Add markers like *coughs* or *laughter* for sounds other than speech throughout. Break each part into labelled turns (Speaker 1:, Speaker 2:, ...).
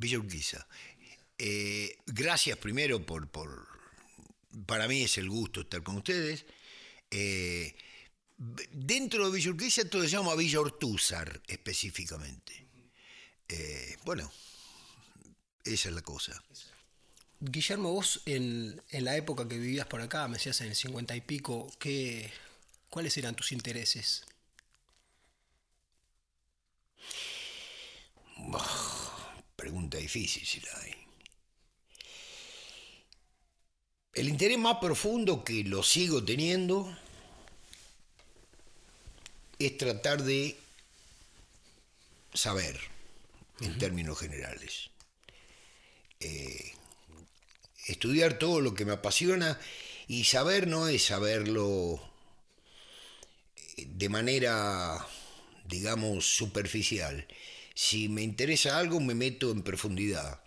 Speaker 1: Villa Urquiza. Eh, gracias primero por, por, Para mí es el gusto estar con ustedes. Eh, dentro de Villa Urquiza todo se llama Villa Ortúzar específicamente. Eh, bueno, esa es la cosa.
Speaker 2: Guillermo, vos en, en, la época que vivías por acá, me decías en el 50 y pico, ¿qué, ¿cuáles eran tus intereses?
Speaker 1: Pregunta difícil si la hay. El interés más profundo que lo sigo teniendo es tratar de saber, en términos generales. Eh, estudiar todo lo que me apasiona y saber no es saberlo eh, de manera, digamos, superficial. Si me interesa algo, me meto en profundidad.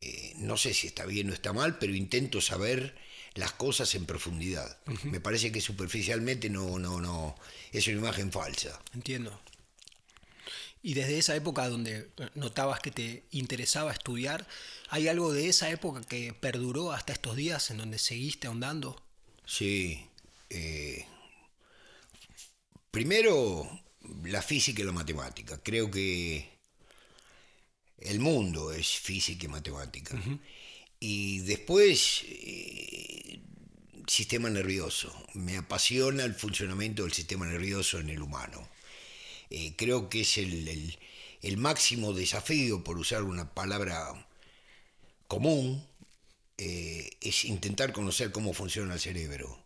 Speaker 1: Eh, no sé si está bien o está mal, pero intento saber las cosas en profundidad. Me parece que superficialmente no, no, no, es una imagen falsa.
Speaker 2: Entiendo. Y desde esa época donde notabas que te interesaba estudiar, ¿hay algo de esa época que perduró hasta estos días en donde seguiste ahondando?
Speaker 1: Sí. Eh, primero, la física y la matemática. Creo que el mundo es física y matemática. Y después, eh, sistema nervioso. Me apasiona el funcionamiento del sistema nervioso en el humano. Eh, creo que es el, máximo desafío, por usar una palabra común, eh, es intentar conocer cómo funciona el cerebro.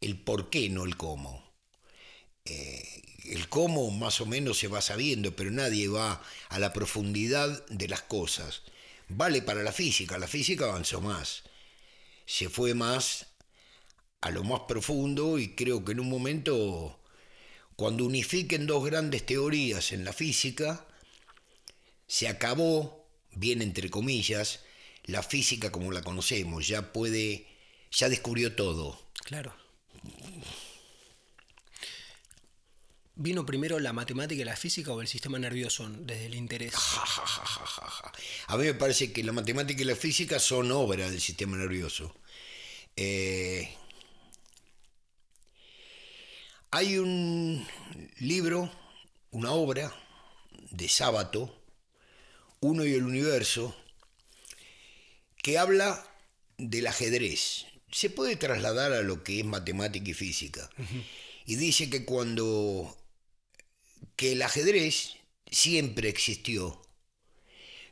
Speaker 1: El por qué, no el cómo. El cómo más o menos se va sabiendo, pero nadie va a la profundidad de las cosas. Vale para la física, la física avanzó más, se fue más a lo más profundo y creo que en un momento cuando unifiquen dos grandes teorías en la física, se acabó, bien entre comillas, la física como la conocemos, ya puede, ya descubrió todo.
Speaker 2: Claro. ¿Vino primero la matemática y la física o el sistema nervioso desde el interés?
Speaker 1: A mí me parece que la matemática y la física son obra del sistema nervioso. Eh, hay un libro, una obra de Sábato, Uno y el Universo, que habla del ajedrez. Se puede trasladar a lo que es matemática y física. Y dice que cuando que el ajedrez siempre existió.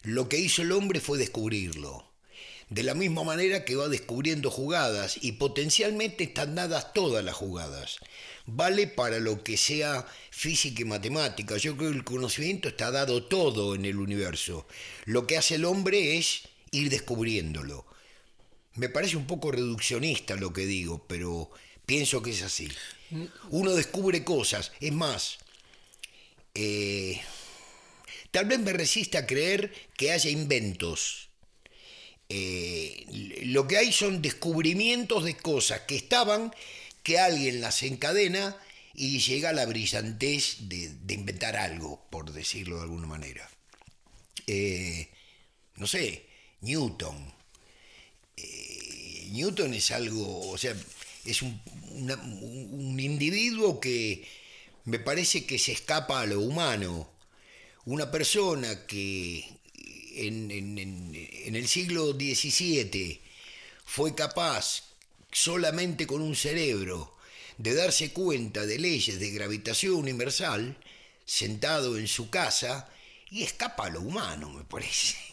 Speaker 1: Lo que hizo el hombre fue descubrirlo de la misma manera que va descubriendo jugadas y potencialmente están dadas todas las jugadas. Vale para lo que sea física y matemática. Yo creo que el conocimiento está dado todo en el universo. Lo que hace el hombre es ir descubriéndolo. Me parece un poco reduccionista lo que digo, pero pienso que es así. Uno descubre cosas. Es más, eh, tal vez me resista a creer que haya inventos eh, lo que hay son descubrimientos de cosas que estaban, que alguien las encadena y llega a la brillantez de, inventar algo, por decirlo de alguna manera. Eh, no sé, Newton. Newton es algo, o sea, es un, un individuo que me parece que se escapa a lo humano. Una persona que en, el siglo XVII fue capaz solamente con un cerebro de darse cuenta de leyes de gravitación universal, sentado en su casa, y escapa a lo humano, me parece. *laughs*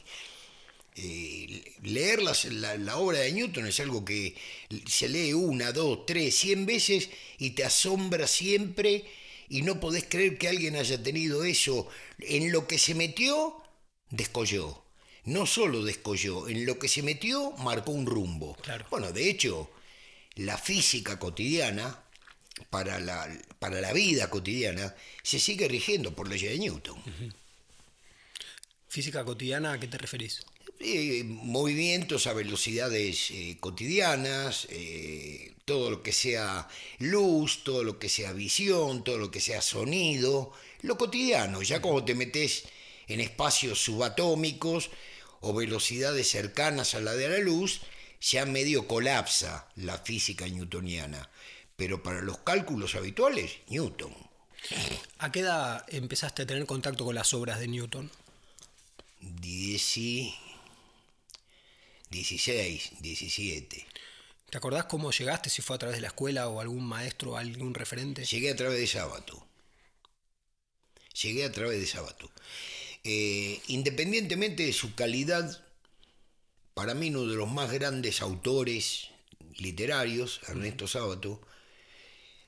Speaker 1: Eh, leer la, la, obra de Newton es algo que se lee una, dos, tres, cien veces y te asombra siempre y no podés creer que alguien haya tenido eso. En lo que se metió, descolló. No solo descolló, en lo que se metió marcó un rumbo. Bueno, de hecho, la física cotidiana, para la, para la vida cotidiana, se sigue rigiendo por leyes de Newton.
Speaker 2: ¿Física cotidiana a qué te referís?
Speaker 1: Eh, movimientos a velocidades eh, cotidianas, eh, todo lo que sea luz, todo lo que sea visión, todo lo que sea sonido, lo cotidiano. Ya cuando te metes en espacios subatómicos o velocidades cercanas a la de la luz, ya medio colapsa la física newtoniana. Pero para los cálculos habituales, Newton.
Speaker 2: ¿A qué edad empezaste a tener contacto con las obras de Newton?
Speaker 1: Dieci... 16, 17.
Speaker 2: ¿Te acordás cómo llegaste? Si fue a través de la escuela o algún maestro o algún referente.
Speaker 1: Llegué a través de Sábato. Llegué a través de Sábato. Eh, independientemente de su calidad, para mí uno de los más grandes autores literarios, Ernesto Sábato,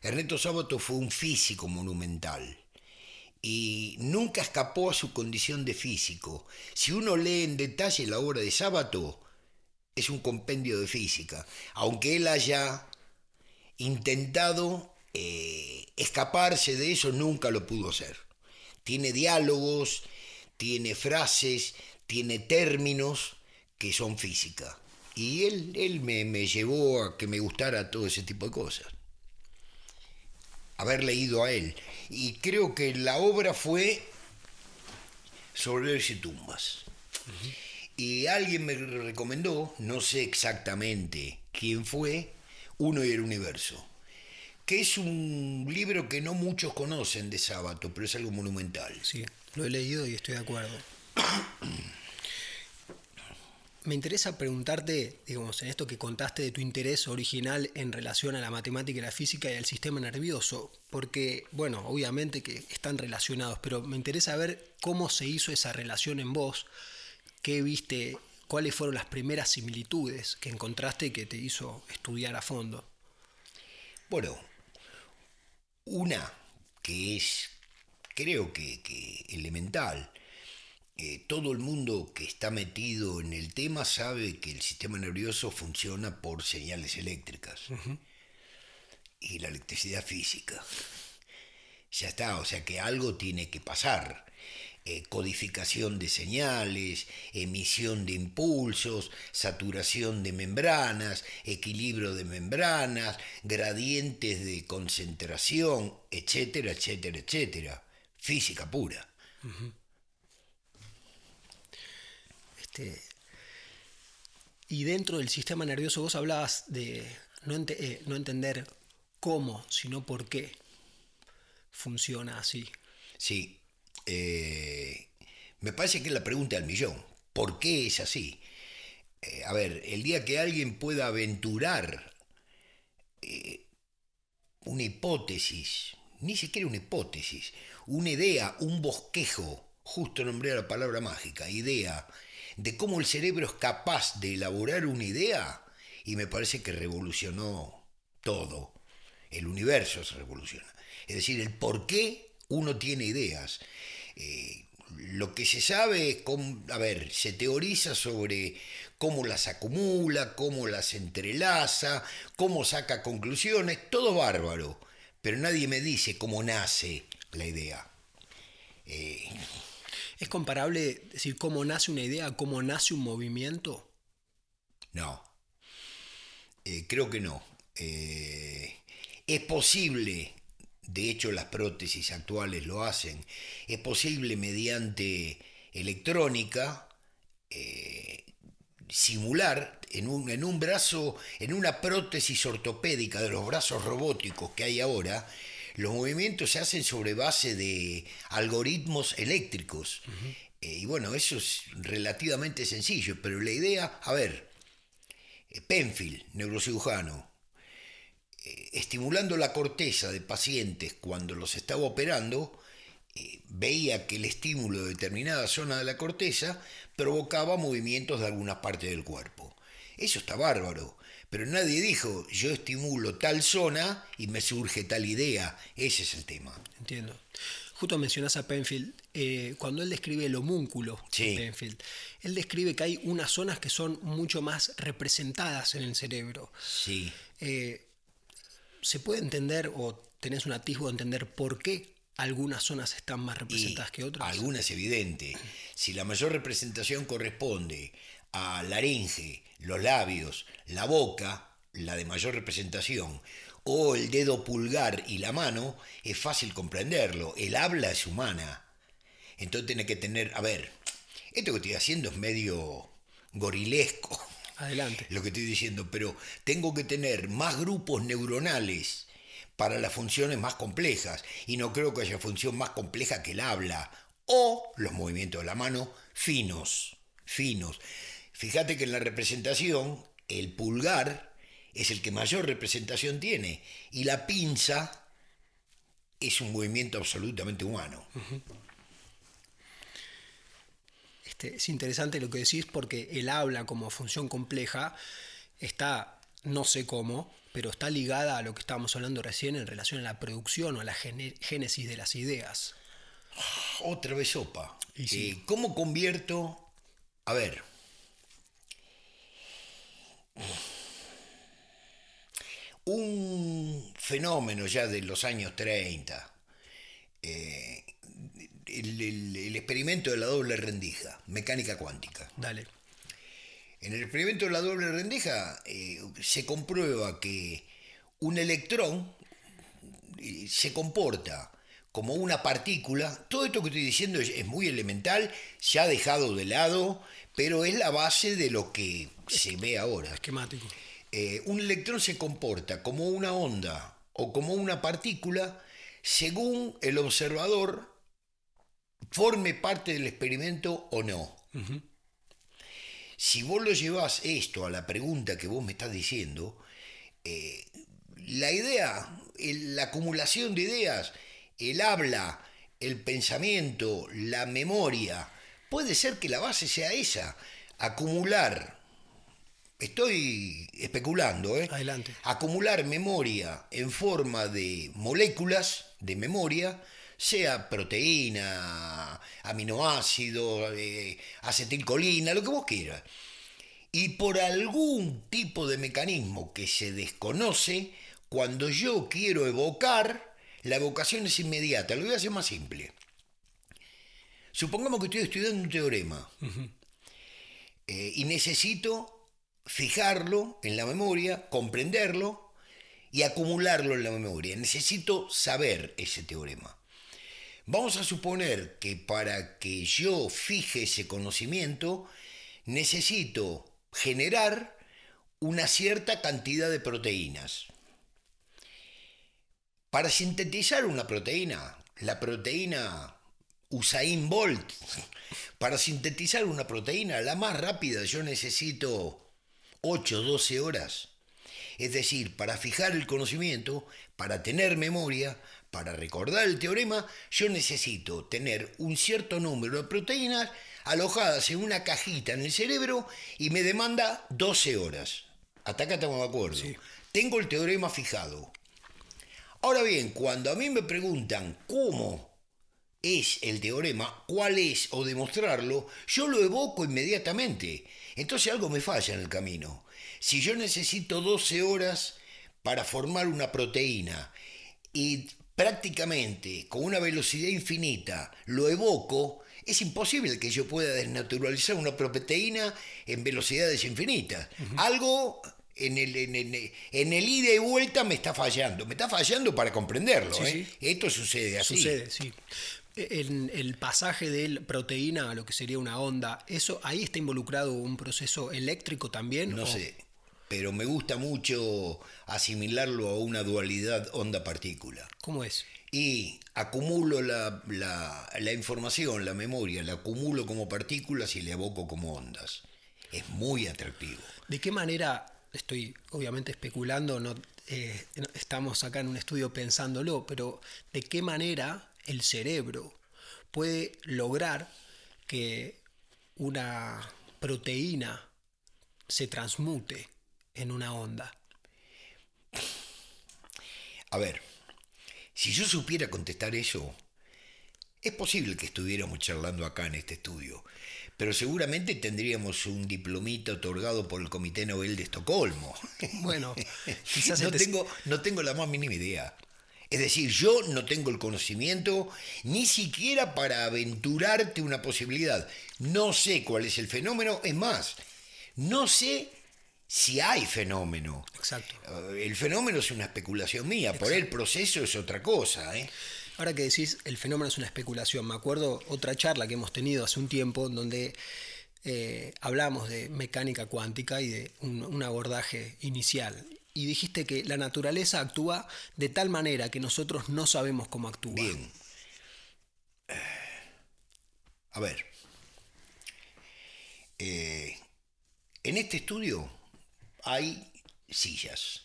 Speaker 1: Ernesto Sábato fue un físico monumental y nunca escapó a su condición de físico. Si uno lee en detalle la obra de Sábato, es un compendio de física, aunque él haya intentado eh, escaparse de eso, nunca lo pudo hacer. Tiene diálogos, tiene frases, tiene términos que son física. Y él, él me, me llevó a que me gustara todo ese tipo de cosas. Haber leído a él. Y creo que la obra fue sobre y tumbas. Y alguien me recomendó, no sé exactamente quién fue, Uno y el Universo, que es un libro que no muchos conocen de Sábato, pero es algo monumental.
Speaker 2: Sí, lo he leído y estoy de acuerdo. *coughs* Me interesa preguntarte, digamos, en esto que contaste de tu interés original en relación a la matemática y la física y al sistema nervioso, porque, bueno, obviamente que están relacionados, pero me interesa ver cómo se hizo esa relación en vos ¿Qué viste? ¿Cuáles fueron las primeras similitudes que encontraste que te hizo estudiar a fondo?
Speaker 1: Bueno, una que es, creo que, elemental. Eh, todo el mundo que está metido en el tema sabe que el sistema nervioso funciona por señales eléctricas y la electricidad física. Ya está, o sea que algo tiene que pasar. Eh, codificación de señales, emisión de impulsos, saturación de membranas, equilibrio de membranas, gradientes de concentración, etcétera, etcétera, etcétera. Física pura.
Speaker 2: Este, y dentro del sistema nervioso vos hablabas de no, eh, no entender cómo, sino por qué funciona así.
Speaker 1: Sí, eh, me parece que es la pregunta del millón. ¿Por qué es así? Eh, a ver, el día que alguien pueda aventurar eh, una hipótesis, ni siquiera una hipótesis, una idea, un bosquejo, justo nombré la palabra mágica, idea, de cómo el cerebro es capaz de elaborar una idea, y me parece que revolucionó todo. El universo se revoluciona. Es decir, el por qué uno tiene ideas. Eh, lo que se sabe es, cómo, a ver, se teoriza sobre cómo las acumula, cómo las entrelaza, cómo saca conclusiones, todo bárbaro, pero nadie me dice cómo nace la idea.
Speaker 2: Eh, ¿Es comparable decir cómo nace una idea, cómo nace un movimiento?
Speaker 1: No, eh, creo que no. es posible de hecho las prótesis actuales lo hacen, es posible mediante electrónica eh, simular en un, en un brazo, en una prótesis ortopédica de los brazos robóticos que hay ahora, los movimientos se hacen sobre base de algoritmos eléctricos. Eh, y bueno, eso es relativamente sencillo, pero la idea, a ver, eh, Penfield, neurocirujano, estimulando la corteza de pacientes cuando los estaba operando, eh, veía que el estímulo de determinada zona de la corteza provocaba movimientos de alguna parte del cuerpo. Eso está bárbaro, pero nadie dijo yo estimulo tal zona y me surge tal idea. Ese es el tema.
Speaker 2: Entiendo. Justo mencionas a Penfield, eh, cuando él describe el homúnculo de Penfield, él describe que hay unas zonas que son mucho más representadas en el cerebro.
Speaker 1: Sí.
Speaker 2: ¿Se puede entender o tenés un atisbo de entender por qué algunas zonas están más representadas que otras?
Speaker 1: Algunas es evidente. Si la mayor representación corresponde a laringe, los labios, la boca, la de mayor representación, o el dedo pulgar y la mano, es fácil comprenderlo. El habla es humana. Entonces tiene que tener, a ver, esto que estoy haciendo es medio gorilesco.
Speaker 2: Adelante.
Speaker 1: Lo que estoy diciendo, pero tengo que tener más grupos neuronales para las funciones más complejas. Y no creo que haya función más compleja que el habla o los movimientos de la mano finos, finos. Fíjate que en la representación el pulgar es el que mayor representación tiene y la pinza es un movimiento absolutamente humano.
Speaker 2: Este, es interesante lo que decís porque el habla como función compleja está, no sé cómo, pero está ligada a lo que estábamos hablando recién en relación a la producción o a la génesis de las ideas.
Speaker 1: Otra vez sopa. Eh, ¿Cómo convierto? A ver. Un fenómeno ya de los años 30, eh, el, experimento de la doble rendija, mecánica cuántica.
Speaker 2: Dale.
Speaker 1: En el experimento de la doble rendija eh, se comprueba que un electrón se comporta como una partícula. Todo esto que estoy diciendo es, muy elemental, se ha dejado de lado, pero es la base de lo que se ve ahora.
Speaker 2: Esquemático.
Speaker 1: Eh, un electrón se comporta como una onda o como una partícula según el observador forme parte del experimento o no. Si vos lo llevas esto a la pregunta que vos me estás diciendo, eh, la idea, la acumulación de ideas, el habla, el pensamiento, la memoria, puede ser que la base sea esa, acumular. Estoy especulando, ¿eh?
Speaker 2: Adelante.
Speaker 1: Acumular memoria en forma de moléculas de memoria, sea proteína, aminoácido, eh, acetilcolina, lo que vos quieras. Y por algún tipo de mecanismo que se desconoce, cuando yo quiero evocar, la evocación es inmediata. Lo voy a hacer más simple. Supongamos que estoy estudiando un teorema eh, y necesito fijarlo en la memoria, comprenderlo y acumularlo en la memoria. Necesito saber ese teorema. Vamos a suponer que para que yo fije ese conocimiento, necesito generar una cierta cantidad de proteínas. Para sintetizar una proteína, la proteína Usain Bolt, *laughs* para sintetizar una proteína, la más rápida, yo necesito 8 12 horas. Es decir, para fijar el conocimiento, para tener memoria, para recordar el teorema, yo necesito tener un cierto número de proteínas alojadas en una cajita en el cerebro y me demanda 12 horas. Hasta acá estamos de acuerdo. Tengo el teorema fijado. Ahora bien, cuando a mí me preguntan cómo es el teorema, cuál es o demostrarlo, yo lo evoco inmediatamente. Entonces algo me falla en el camino. Si yo necesito 12 horas para formar una proteína y prácticamente con una velocidad infinita lo evoco, es imposible que yo pueda desnaturalizar una proteína en velocidades infinitas. Algo en el, en, el, ida y vuelta me está fallando. Me está fallando para comprenderlo. ¿eh? Esto sucede así.
Speaker 2: Sucede, sí. En el pasaje de proteína a lo que sería una onda, eso ahí está involucrado un proceso eléctrico también.
Speaker 1: No sé, pero me gusta mucho asimilarlo a una dualidad onda-partícula.
Speaker 2: ¿Cómo es?
Speaker 1: Y acumulo la, la información, la memoria, la acumulo como partículas y la evoco como ondas. Es muy atractivo.
Speaker 2: ¿De qué manera estoy obviamente especulando, no, eh, estamos acá en un estudio pensándolo, pero de qué manera el cerebro puede lograr que una proteína se transmute en una onda.
Speaker 1: A ver, si yo supiera contestar eso, es posible que estuviéramos charlando acá en este estudio, pero seguramente tendríamos un diplomita otorgado por el Comité Nobel de Estocolmo. *laughs*
Speaker 2: Bueno, quizás
Speaker 1: no, tengo, no tengo la más mínima idea. Es decir, yo no tengo el conocimiento ni siquiera para aventurarte una posibilidad. No sé cuál es el fenómeno, es más, no sé si hay fenómeno.
Speaker 2: Exacto.
Speaker 1: Eh, el fenómeno es una especulación mía, por el proceso es otra cosa. ¿eh?
Speaker 2: Ahora que decís, el fenómeno es una especulación. Me acuerdo otra charla que hemos tenido hace un tiempo donde eh, hablamos de mecánica cuántica y de un, abordaje inicial. Y dijiste que la naturaleza actúa de tal manera que nosotros no sabemos cómo actúa.
Speaker 1: Bien. A ver. Eh, en este estudio hay sillas.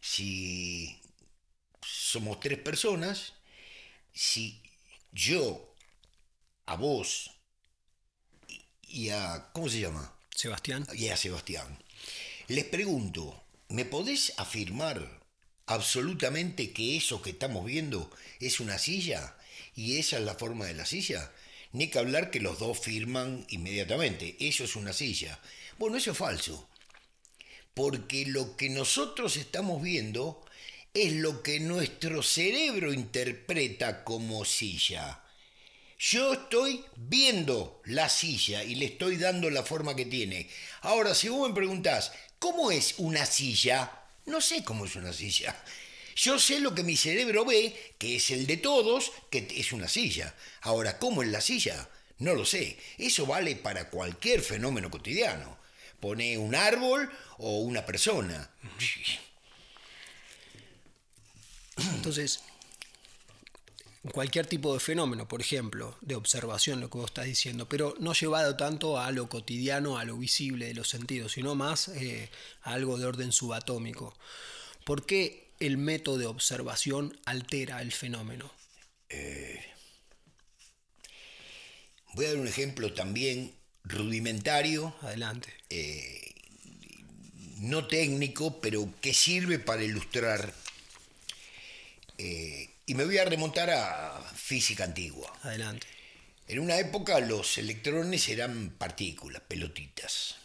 Speaker 1: Si somos tres personas, si yo, a vos y a... ¿Cómo se llama?
Speaker 2: Sebastián.
Speaker 1: Y a Sebastián. Les pregunto, ¿me podés afirmar absolutamente que eso que estamos viendo es una silla? ¿Y esa es la forma de la silla? Ni que hablar que los dos firman inmediatamente. Eso es una silla. Bueno, eso es falso. Porque lo que nosotros estamos viendo es lo que nuestro cerebro interpreta como silla. Yo estoy viendo la silla y le estoy dando la forma que tiene. Ahora, si vos me preguntás, ¿cómo es una silla? No sé cómo es una silla. Yo sé lo que mi cerebro ve, que es el de todos, que es una silla. Ahora, ¿cómo es la silla? No lo sé. Eso vale para cualquier fenómeno cotidiano. Pone un árbol o una persona.
Speaker 2: Entonces, cualquier tipo de fenómeno, por ejemplo, de observación, lo que vos estás diciendo, pero no llevado tanto a lo cotidiano, a lo visible de los sentidos, sino más eh, a algo de orden subatómico. ¿Por qué el método de observación altera el fenómeno? Eh,
Speaker 1: voy a dar un ejemplo también rudimentario.
Speaker 2: Adelante.
Speaker 1: Eh, no técnico, pero que sirve para ilustrar. Y me voy a remontar a física antigua.
Speaker 2: Adelante.
Speaker 1: En una época los electrones eran partículas, pelotitas.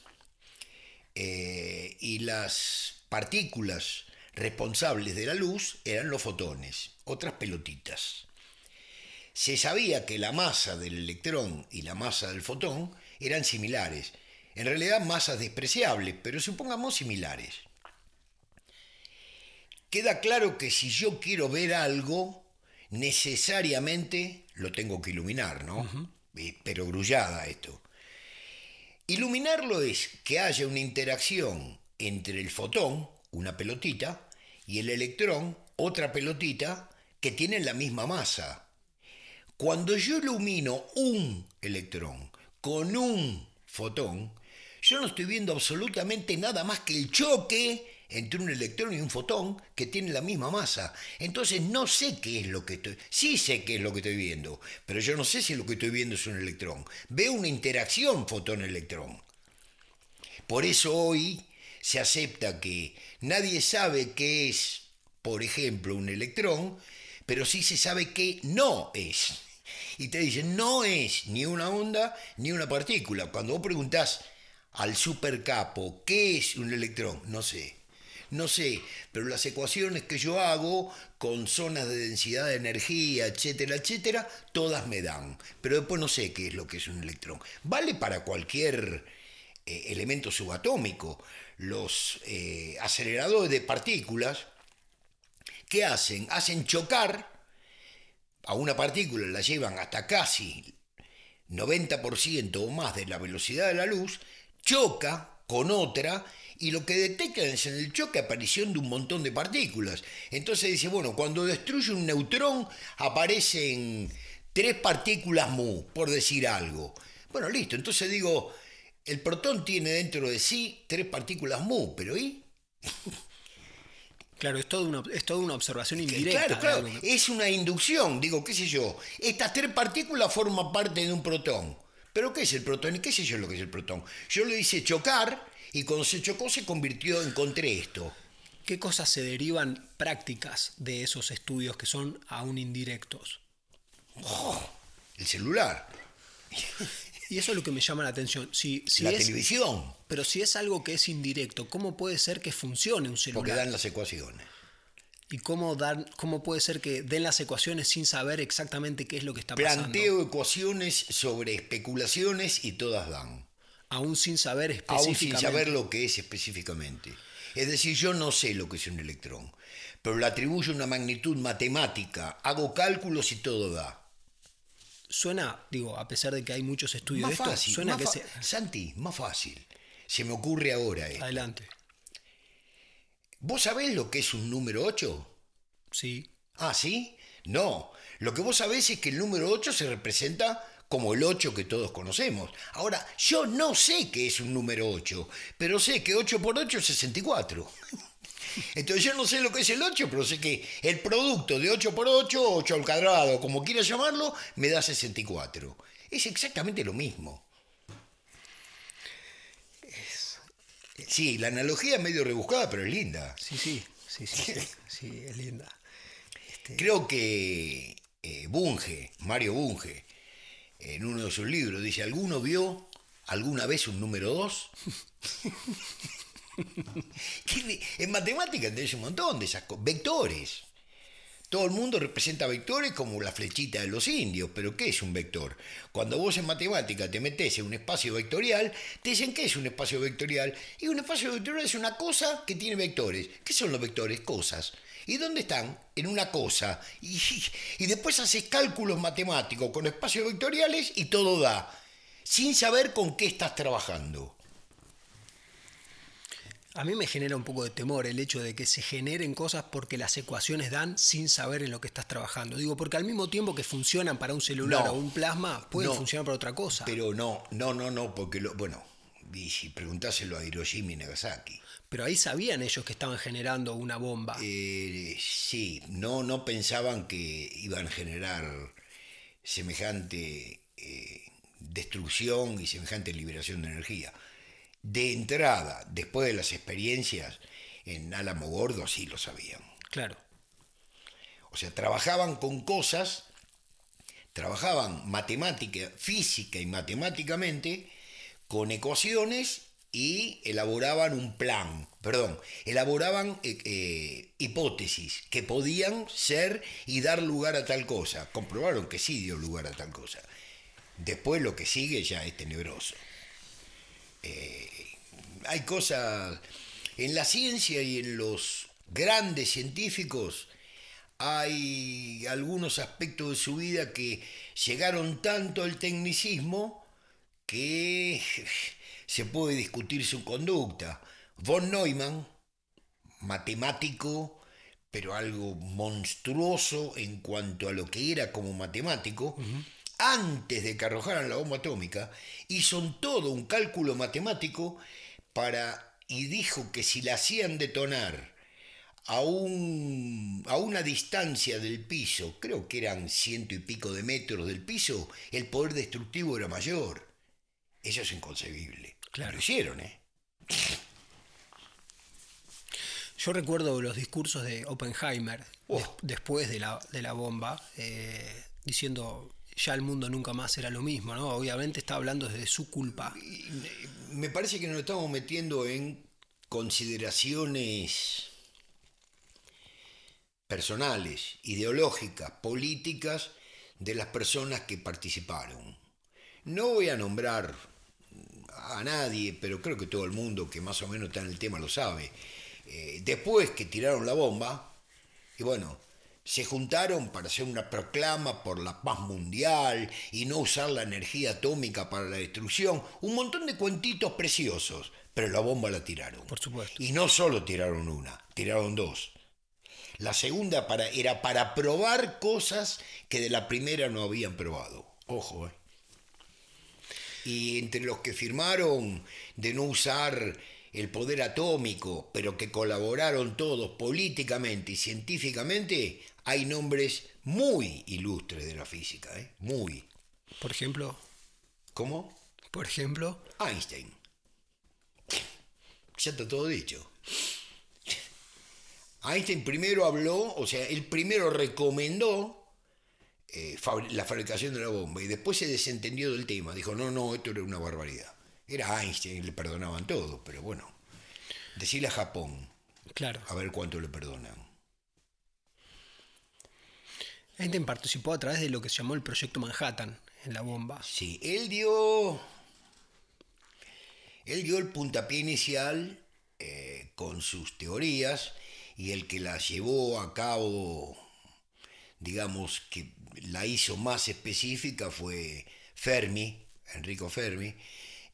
Speaker 1: Eh, y las partículas responsables de la luz eran los fotones, otras pelotitas. Se sabía que la masa del electrón y la masa del fotón eran similares, en realidad masas despreciables, pero supongamos similares queda claro que si yo quiero ver algo, necesariamente lo tengo que iluminar, ¿no? Pero grullada esto. Iluminarlo es que haya una interacción entre el fotón, una pelotita, y el electrón, otra pelotita, que tienen la misma masa. Cuando yo ilumino un electrón con un fotón, yo no estoy viendo absolutamente nada más que el choque entre un electrón y un fotón que tienen la misma masa. Entonces no sé qué es lo que estoy... Sí sé qué es lo que estoy viendo, pero yo no sé si lo que estoy viendo es un electrón. Veo una interacción fotón-electrón. Por eso hoy se acepta que nadie sabe qué es, por ejemplo, un electrón, pero sí se sabe qué no es. Y te dicen, no es ni una onda ni una partícula. Cuando vos preguntás al supercapo, ¿qué es un electrón? No sé. No sé, pero las ecuaciones que yo hago con zonas de densidad de energía, etcétera, etcétera, todas me dan. Pero después no sé qué es lo que es un electrón. Vale para cualquier eh, elemento subatómico. Los eh, aceleradores de partículas, ¿qué hacen? Hacen chocar a una partícula, la llevan hasta casi 90% o más de la velocidad de la luz, choca con otra y lo que detectan es en el choque aparición de un montón de partículas. Entonces dice, bueno, cuando destruye un neutrón aparecen tres partículas mu, por decir algo. Bueno, listo, entonces digo, el protón tiene dentro de sí tres partículas mu, pero ¿y? *laughs*
Speaker 2: Claro, es toda una, es toda una observación indirecta.
Speaker 1: Claro, claro, es una inducción, digo, qué sé yo. Estas tres partículas forman parte de un protón. ¿Pero qué es el protón? ¿Y qué sé yo lo que es el protón? Yo le hice chocar y cuando se chocó se convirtió, encontré esto.
Speaker 2: ¿Qué cosas se derivan prácticas de esos estudios que son aún indirectos?
Speaker 1: Oh, el celular. *laughs*
Speaker 2: Y eso es lo que me llama la atención. Si, si
Speaker 1: la televisión.
Speaker 2: Pero si es algo que es indirecto, ¿cómo puede ser que funcione un celular?
Speaker 1: Porque dan las ecuaciones.
Speaker 2: ¿Y cómo, dan, cómo puede ser que den las ecuaciones sin saber exactamente qué es lo que está pasando?
Speaker 1: Planteo ecuaciones sobre especulaciones y todas dan
Speaker 2: aún sin saber específicamente.
Speaker 1: Aún sin saber lo que es específicamente. Es decir, yo no sé lo que es un electrón, pero le atribuyo una magnitud matemática, hago cálculos y todo da.
Speaker 2: Suena, digo, a pesar de que hay muchos estudios
Speaker 1: Más
Speaker 2: de esto,
Speaker 1: fácil,
Speaker 2: suena que se...
Speaker 1: Santi, más fácil. Se me ocurre ahora esto.
Speaker 2: Adelante.
Speaker 1: ¿Vos sabés lo que es un número 8?
Speaker 2: Sí.
Speaker 1: Ah, ¿sí? No. Lo que vos sabés es que el número 8 se representa como el 8 que todos conocemos. Ahora, yo no sé qué es un número 8, pero sé que 8 por 8 es 64. Entonces yo no sé lo que es el 8, pero sé que el producto de 8 por 8, 8 al cuadrado, como quieras llamarlo, me da 64. Es exactamente lo mismo. Sí, la analogía es medio rebuscada, pero es linda.
Speaker 2: Sí, sí, sí, sí, sí, *laughs* es linda.
Speaker 1: Creo que eh, Bunge, Mario Bunge, en uno de sus libros dice, ¿alguno vio alguna vez un número 2? *laughs* *laughs* en matemáticas tenés un montón de esas cosas. Vectores. Todo el mundo representa vectores como la flechita de los indios, pero ¿qué es un vector? Cuando vos en matemática te metes en un espacio vectorial, te dicen ¿qué es un espacio vectorial? Y un espacio vectorial es una cosa que tiene vectores. ¿Qué son los vectores? Cosas. ¿Y dónde están? En una cosa. Y, y después haces cálculos matemáticos con espacios vectoriales y todo da, sin saber con qué estás trabajando.
Speaker 2: A mí me genera un poco de temor el hecho de que se generen cosas porque las ecuaciones dan sin saber en lo que estás trabajando. Digo, porque al mismo tiempo que funcionan para un celular
Speaker 1: No.
Speaker 2: o un plasma, pueden
Speaker 1: No.
Speaker 2: funcionar para otra cosa.
Speaker 1: Pero no, no, no, no, porque lo, bueno, y si preguntáselo a Hiroshima y Nagasaki.
Speaker 2: Pero ahí sabían ellos que estaban generando una bomba.
Speaker 1: Eh, sí, no, no pensaban que iban a generar semejante eh, destrucción y semejante liberación de energía. De entrada, después de las experiencias en Álamo Gordo, sí lo sabían.
Speaker 2: Claro.
Speaker 1: O sea, trabajaban con cosas, trabajaban matemática, física y matemáticamente con ecuaciones y elaboraban un plan, perdón, elaboraban eh, eh, hipótesis que podían ser y dar lugar a tal cosa. Comprobaron que sí dio lugar a tal cosa. Después lo que sigue ya es tenebroso. Eh, hay cosas en la ciencia y en los grandes científicos hay algunos aspectos de su vida que llegaron tanto al tecnicismo que *laughs* se puede discutir su conducta. Von Neumann, matemático, pero algo monstruoso en cuanto a lo que era como matemático, antes de que arrojaran la bomba atómica, hizo un todo un cálculo matemático para y dijo que si la hacían detonar a, un, a una distancia del piso, creo que eran ciento y pico de metros del piso, el poder destructivo era mayor. Eso es inconcebible.
Speaker 2: Claro.
Speaker 1: Lo hicieron, ¿eh?
Speaker 2: Yo recuerdo los discursos de Oppenheimer
Speaker 1: Oh.
Speaker 2: des- después de la, de la bomba, eh, diciendo ya el mundo nunca más era lo mismo, ¿no? Obviamente está hablando desde su culpa.
Speaker 1: Me parece que nos estamos metiendo en consideraciones personales, ideológicas, políticas de las personas que participaron. No voy a nombrar a nadie, pero creo que todo el mundo que más o menos está en el tema lo sabe. Eh, después que tiraron la bomba, y bueno, se juntaron para hacer una proclama por la paz mundial y no usar la energía atómica para la destrucción, un montón de cuentitos preciosos, pero la bomba la tiraron.
Speaker 2: Por supuesto.
Speaker 1: Y no solo tiraron una, tiraron dos. La segunda para, era para probar cosas que de la primera no habían probado. Ojo, eh. Y entre los que firmaron de no usar el poder atómico, pero que colaboraron todos políticamente y científicamente, hay nombres muy ilustres de la física, ¿eh? Muy.
Speaker 2: Por ejemplo,
Speaker 1: ¿Cómo?
Speaker 2: por ejemplo,
Speaker 1: Einstein. Ya está todo dicho. Einstein primero habló, o sea, él primero recomendó eh, la fabricación de la bomba y después se desentendió del tema. Dijo, no, no, esto era una barbaridad. Era Einstein, le perdonaban todo, pero bueno, decirle a Japón,
Speaker 2: claro,
Speaker 1: a ver cuánto le perdonan.
Speaker 2: Einstein participó a través de lo que se llamó el Proyecto Manhattan en la bomba.
Speaker 1: Sí, él dio. Él dio el puntapié inicial eh, con sus teorías y el que la llevó a cabo, digamos, que la hizo más específica fue Fermi, Enrico Fermi,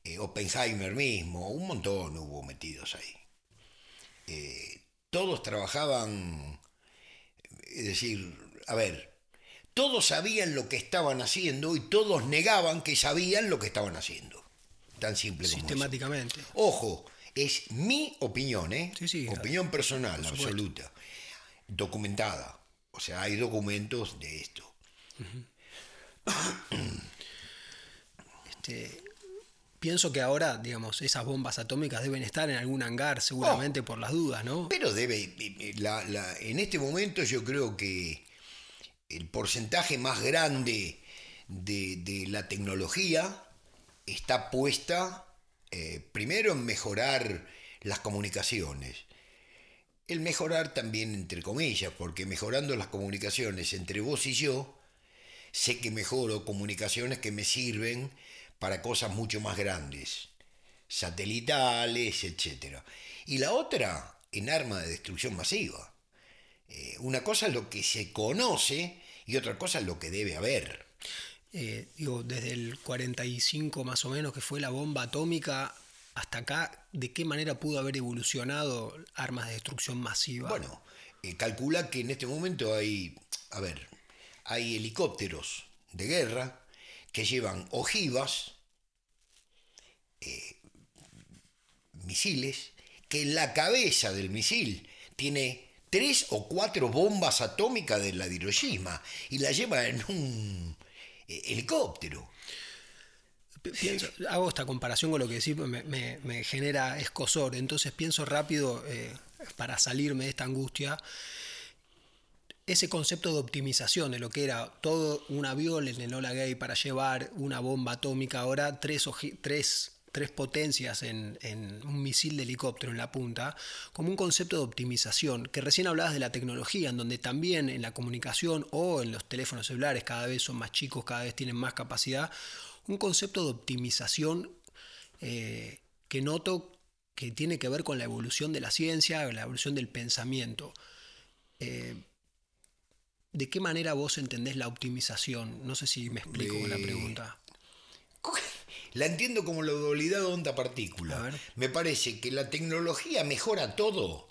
Speaker 1: eh, Oppenheimer mismo, un montón hubo metidos ahí. Eh, todos trabajaban, es decir, a ver, todos sabían lo que estaban haciendo y todos negaban que sabían lo que estaban haciendo. Tan simple como
Speaker 2: Sistemáticamente.
Speaker 1: Ojo, es mi opinión, ¿eh?
Speaker 2: Sí, sí,
Speaker 1: opinión personal, absoluta. Documentada. O sea, hay documentos de esto. *coughs*
Speaker 2: Este, pienso que ahora, digamos, esas bombas atómicas deben estar en algún hangar, seguramente
Speaker 1: Oh.
Speaker 2: por las dudas, ¿no?
Speaker 1: Pero debe, la- la- en este momento yo creo que el porcentaje más grande de, de la tecnología está puesta eh, primero en mejorar las comunicaciones. El mejorar también entre comillas, porque mejorando las comunicaciones entre vos y yo, sé que mejoro comunicaciones que me sirven para cosas mucho más grandes, satelitales, etc. Y la otra, en arma de destrucción masiva. Eh, una cosa es lo que se conoce y otra cosa es lo que debe haber.
Speaker 2: Eh, digo, desde el 45 más o menos, que fue la bomba atómica, hasta acá, ¿de qué manera pudo haber evolucionado armas de destrucción masiva?
Speaker 1: Bueno, eh, calcula que en este momento hay, a ver, hay helicópteros de guerra que llevan ojivas, eh, misiles, que en la cabeza del misil tiene tres o cuatro bombas atómicas de la Hiroshima y la lleva en un eh, helicóptero.
Speaker 2: Pi- pienso- hago esta comparación con lo que decís, me, me- me genera escosor, entonces pienso rápido eh, para salirme de esta angustia. Ese concepto de optimización de lo que era todo un avión en el Ola Gay para llevar una bomba atómica, ahora tres, tres, tres potencias en, en un misil de helicóptero en la punta, como un concepto de optimización, que recién hablabas de la tecnología, en donde también en la comunicación o en los teléfonos celulares cada vez son más chicos, cada vez tienen más capacidad, un concepto de optimización eh, que noto que tiene que ver con la evolución de la ciencia, la evolución del pensamiento. Eh, ¿De qué manera vos entendés la optimización? No sé si me explico con la pregunta. *laughs*
Speaker 1: La entiendo como la dualidad onda-partícula. Me parece que la tecnología mejora todo.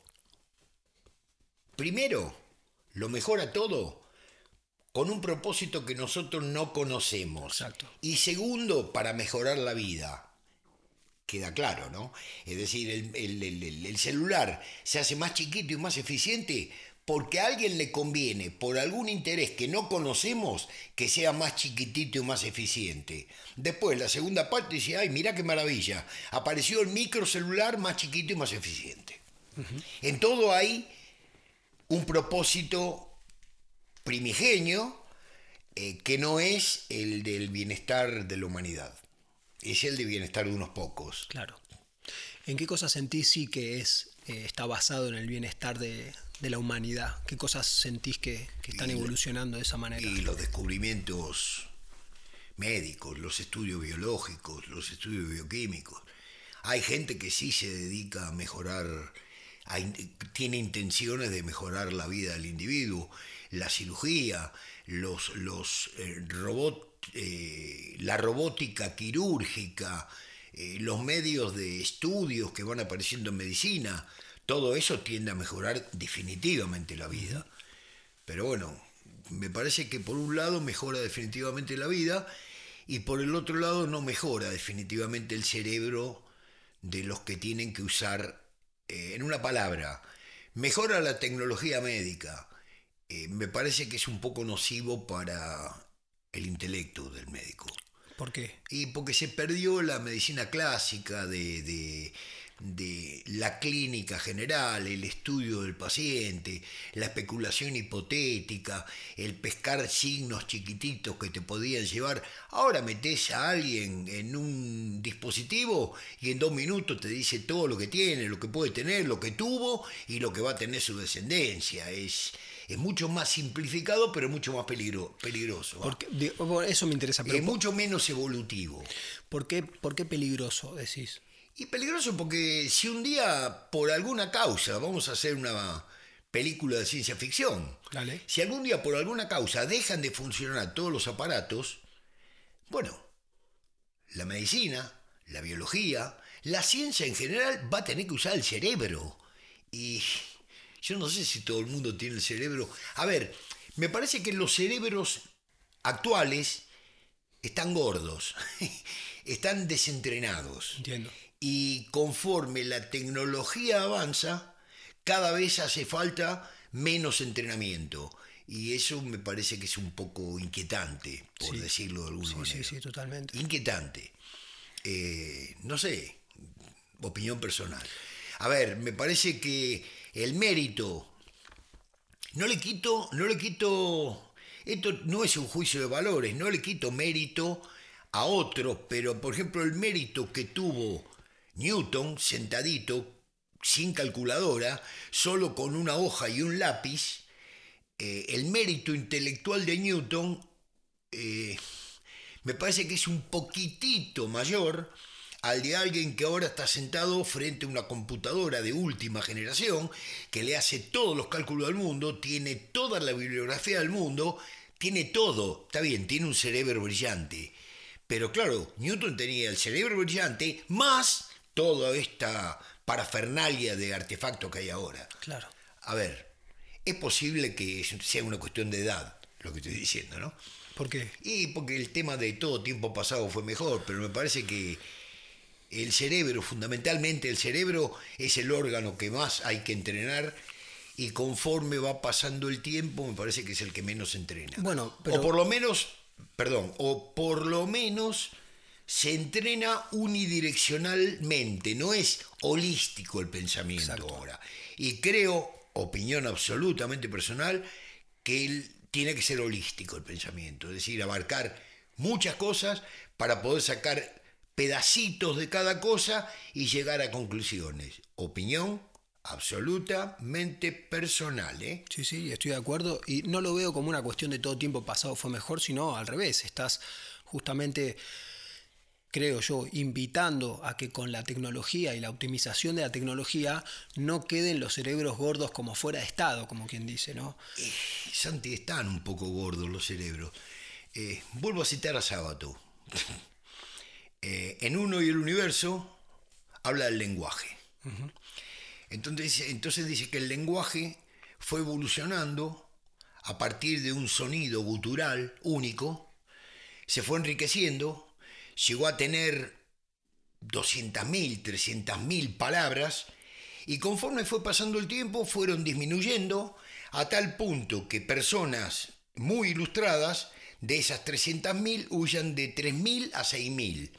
Speaker 1: Primero, lo mejora todo con un propósito que nosotros no conocemos.
Speaker 2: Exacto.
Speaker 1: Y segundo, para mejorar la vida. Queda claro, ¿no? Es decir, el, el- el- el- el celular se hace más chiquito y más eficiente porque a alguien le conviene, por algún interés que no conocemos, que sea más chiquitito y más eficiente. Después, la segunda parte dice, ay, mira qué maravilla, apareció el microcelular más chiquito y más eficiente. En todo hay un propósito primigenio eh, que no es el del bienestar de la humanidad, es el de bienestar de unos pocos.
Speaker 2: Claro. ¿En qué cosas sentís sí que es, eh, está basado en el bienestar de, de la humanidad? ¿Qué cosas sentís que, que están
Speaker 1: Y-
Speaker 2: evolucionando de esa manera?
Speaker 1: Y los descubrimientos médicos, los estudios biológicos, los estudios bioquímicos. Hay gente que sí se dedica a mejorar, a tiene intenciones de mejorar la vida del individuo, la cirugía, los, los eh, robot, eh, la robótica quirúrgica, eh, los medios de estudios que van apareciendo en medicina, todo eso tiende a mejorar definitivamente la vida. Pero bueno, me parece que por un lado mejora definitivamente la vida y por el otro lado no mejora definitivamente el cerebro de los que tienen que usar, eh, en una palabra, mejora la tecnología médica. Eh, me parece que es un poco nocivo para el intelecto del médico.
Speaker 2: ¿Por qué?
Speaker 1: Y porque se perdió la medicina clásica de, de- de la clínica general, el estudio del paciente, la especulación hipotética, el pescar signos chiquititos que te podían llevar. Ahora metes a alguien en un dispositivo y en dos minutos te dice todo lo que tiene, lo que puede tener, lo que tuvo y lo que va a tener su descendencia. Es, es mucho más simplificado, pero mucho más peligro, peligroso. ¿va?
Speaker 2: Porque, eso me interesa, pero
Speaker 1: es mucho menos evolutivo.
Speaker 2: ¿por qué, ¿por qué peligroso decís?
Speaker 1: Y peligroso porque si un día, por alguna causa, vamos a hacer una película de ciencia ficción.
Speaker 2: Dale.
Speaker 1: Si algún día por alguna causa dejan de funcionar todos los aparatos, bueno, la medicina, la biología, la ciencia en general va a tener que usar el cerebro. Y yo no sé si todo el mundo tiene el cerebro. A ver, me parece que los cerebros actuales están gordos, *laughs* están desentrenados.
Speaker 2: Entiendo.
Speaker 1: Y conforme la tecnología avanza, cada vez hace falta menos entrenamiento. Y eso me parece que es un poco inquietante, por
Speaker 2: Sí.
Speaker 1: decirlo de alguna
Speaker 2: Sí,
Speaker 1: manera.
Speaker 2: sí, sí, totalmente.
Speaker 1: Inquietante. Eh, no sé, opinión personal. A ver, me parece que el mérito, no le quito, no le quito, esto no es un juicio de valores, no le quito mérito a otros, pero por ejemplo el mérito que tuvo Newton sentadito, sin calculadora, solo con una hoja y un lápiz, eh, el mérito intelectual de Newton eh, me parece que es un poquitito mayor al de alguien que ahora está sentado frente a una computadora de última generación, que le hace todos los cálculos del mundo, tiene toda la bibliografía del mundo, tiene todo. Está bien, tiene un cerebro brillante. Pero claro, Newton tenía el cerebro brillante más toda esta parafernalia de artefactos que hay ahora.
Speaker 2: Claro.
Speaker 1: A ver, es posible que sea una cuestión de edad, lo que estoy diciendo, ¿no?
Speaker 2: ¿Por qué?
Speaker 1: Y porque el tema de todo tiempo pasado fue mejor, pero me parece que el cerebro, fundamentalmente el cerebro, es el órgano que más hay que entrenar y conforme va pasando el tiempo me parece que es el que menos se entrena.
Speaker 2: Bueno, pero-
Speaker 1: O por lo menos, perdón, o por lo menos se entrena unidireccionalmente, no es holístico el pensamiento
Speaker 2: Exacto.
Speaker 1: ahora. Y creo, opinión absolutamente personal, que él tiene que ser holístico el pensamiento, es decir, abarcar muchas cosas para poder sacar pedacitos de cada cosa y llegar a conclusiones. Opinión absolutamente personal, ¿eh?
Speaker 2: Sí, sí, estoy de acuerdo. Y no lo veo como una cuestión de todo tiempo pasado fue mejor, sino al revés. Estás justamente, creo yo, invitando a que con la tecnología y la optimización de la tecnología no queden los cerebros gordos como fuera de estado, como quien dice, ¿no?
Speaker 1: Eh, Santi, están un poco gordos los cerebros. Eh, vuelvo a citar a Sábato. *laughs* Eh, en Uno y el Universo habla del lenguaje. entonces, entonces dice que el lenguaje fue evolucionando a partir de un sonido gutural único, se fue enriqueciendo, llegó a tener 200.000, 300.000 palabras y conforme fue pasando el tiempo fueron disminuyendo a tal punto que personas muy ilustradas de esas 300.000 huyan de 3.000 a 6.000.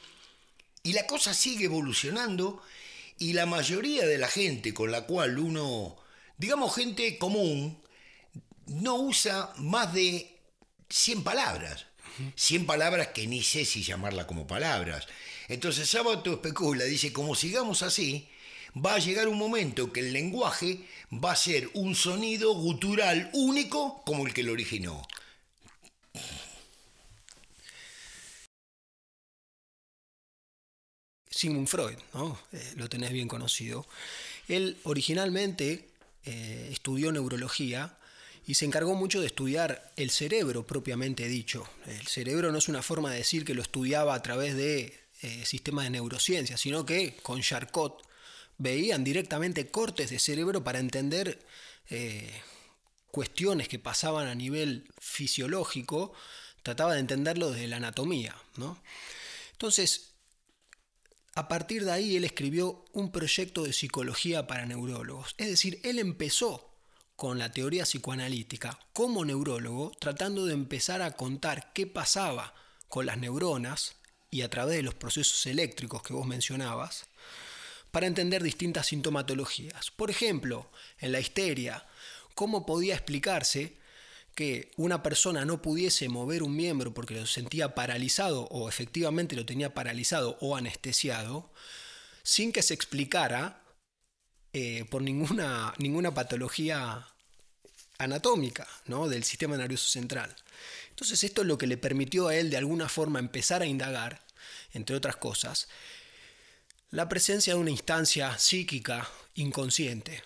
Speaker 1: Y la cosa sigue evolucionando y la mayoría de la gente con la cual uno, digamos gente común, no usa más de 100 palabras. 100 palabras que ni sé si llamarla como palabras. Entonces Sábato especula, dice, como sigamos así, va a llegar un momento que el lenguaje va a ser un sonido gutural único como el que lo originó.
Speaker 2: Sigmund Freud, ¿no? Eh, lo tenés bien conocido. Él originalmente eh, estudió neurología y se encargó mucho de estudiar el cerebro propiamente dicho. El cerebro no es una forma de decir que lo estudiaba a través de eh, sistemas de neurociencia, sino que con Charcot veían directamente cortes de cerebro para entender eh, cuestiones que pasaban a nivel fisiológico, trataba de entenderlo desde la anatomía. ¿no? Entonces, a partir de ahí él escribió un proyecto de psicología para neurólogos. Es decir, él empezó con la teoría psicoanalítica como neurólogo, tratando de empezar a contar qué pasaba con las neuronas y a través de los procesos eléctricos que vos mencionabas, para entender distintas sintomatologías. Por ejemplo, en la histeria, cómo podía explicarse que una persona no pudiese mover un miembro porque lo sentía paralizado o efectivamente lo tenía paralizado o anestesiado, sin que se explicara eh, por ninguna, ninguna patología anatómica ¿no? del sistema nervioso central. Entonces esto es lo que le permitió a él de alguna forma empezar a indagar, entre otras cosas, la presencia de una instancia psíquica inconsciente.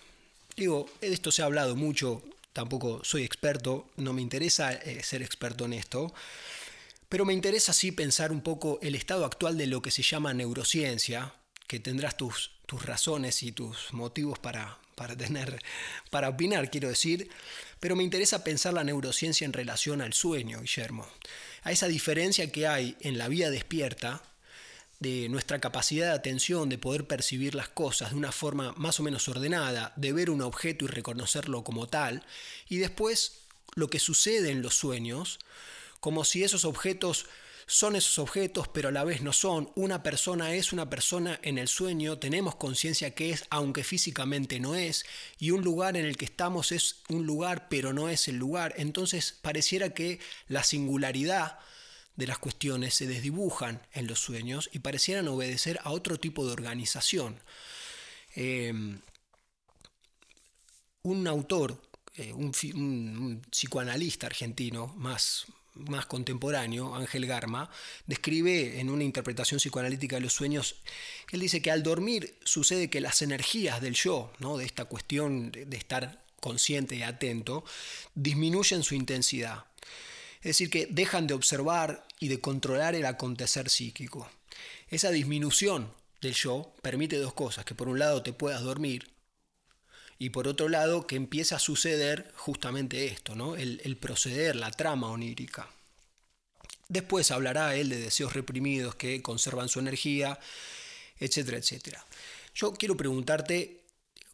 Speaker 2: digo, de esto se ha hablado mucho, tampoco soy experto, no me interesa eh, ser experto en esto, pero me interesa sí pensar un poco el estado actual de lo que se llama neurociencia, que tendrás tus, tus razones y tus motivos para, para, tener, para opinar, quiero decir, pero me interesa pensar la neurociencia en relación al sueño, Guillermo, a esa diferencia que hay en la vida despierta de nuestra capacidad de atención, de poder percibir las cosas de una forma más o menos ordenada, de ver un objeto y reconocerlo como tal, y después lo que sucede en los sueños, como si esos objetos son esos objetos, pero a la vez no son. Una persona es una persona en el sueño, tenemos conciencia que es, aunque físicamente no es, y un lugar en el que estamos es un lugar, pero no es el lugar. Entonces pareciera que la singularidad de las cuestiones se desdibujan en los sueños y parecieran obedecer a otro tipo de organización. Em, un autor, eh, un, psicoanalista argentino más, más contemporáneo, Ángel Garma, describe en una interpretación psicoanalítica de los sueños, él dice que al dormir sucede que las energías del yo, ¿no? de esta cuestión de estar consciente y atento, disminuyen su intensidad. Es decir, que dejan de observar y de controlar el acontecer psíquico. Esa disminución del yo permite dos cosas, que por un lado te puedas dormir y por otro lado que empiece a suceder justamente esto, ¿no? el, el proceder, la trama onírica. Después hablará él de deseos reprimidos que conservan su energía, etcétera, etcétera. Yo quiero preguntarte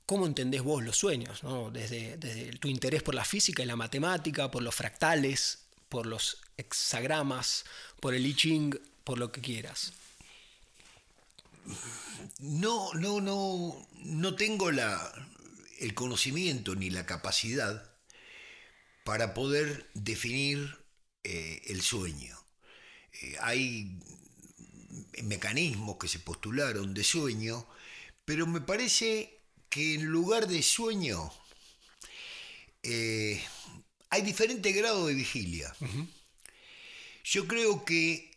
Speaker 2: cómo entendés vos los sueños, ¿no? desde, desde, tu interés por la física y la matemática, por los fractales, por los hexagramas, por el I Ching, por lo que quieras.
Speaker 1: No, no, no, no tengo la, el conocimiento ni la capacidad para poder definir eh, el sueño. Eh, hay mecanismos que se postularon de sueño, pero me parece que en lugar de sueño eh, hay diferentes grados de vigilia. Yo creo que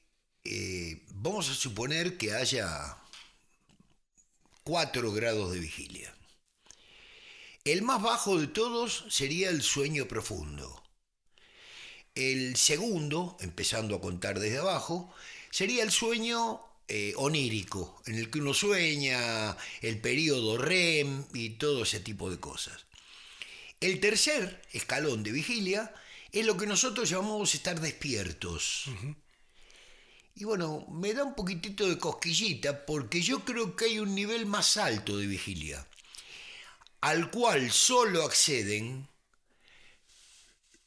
Speaker 1: vamos a suponer que haya cuatro grados de vigilia. El más bajo de todos sería el sueño profundo. El segundo, empezando a contar desde abajo, sería el sueño eh, onírico, en el que uno sueña, el periodo REM y todo ese tipo de cosas. El tercer escalón de vigilia es lo que nosotros llamamos estar despiertos. Y bueno, me da un poquitito de cosquillita porque yo creo que hay un nivel más alto de vigilia, al cual solo acceden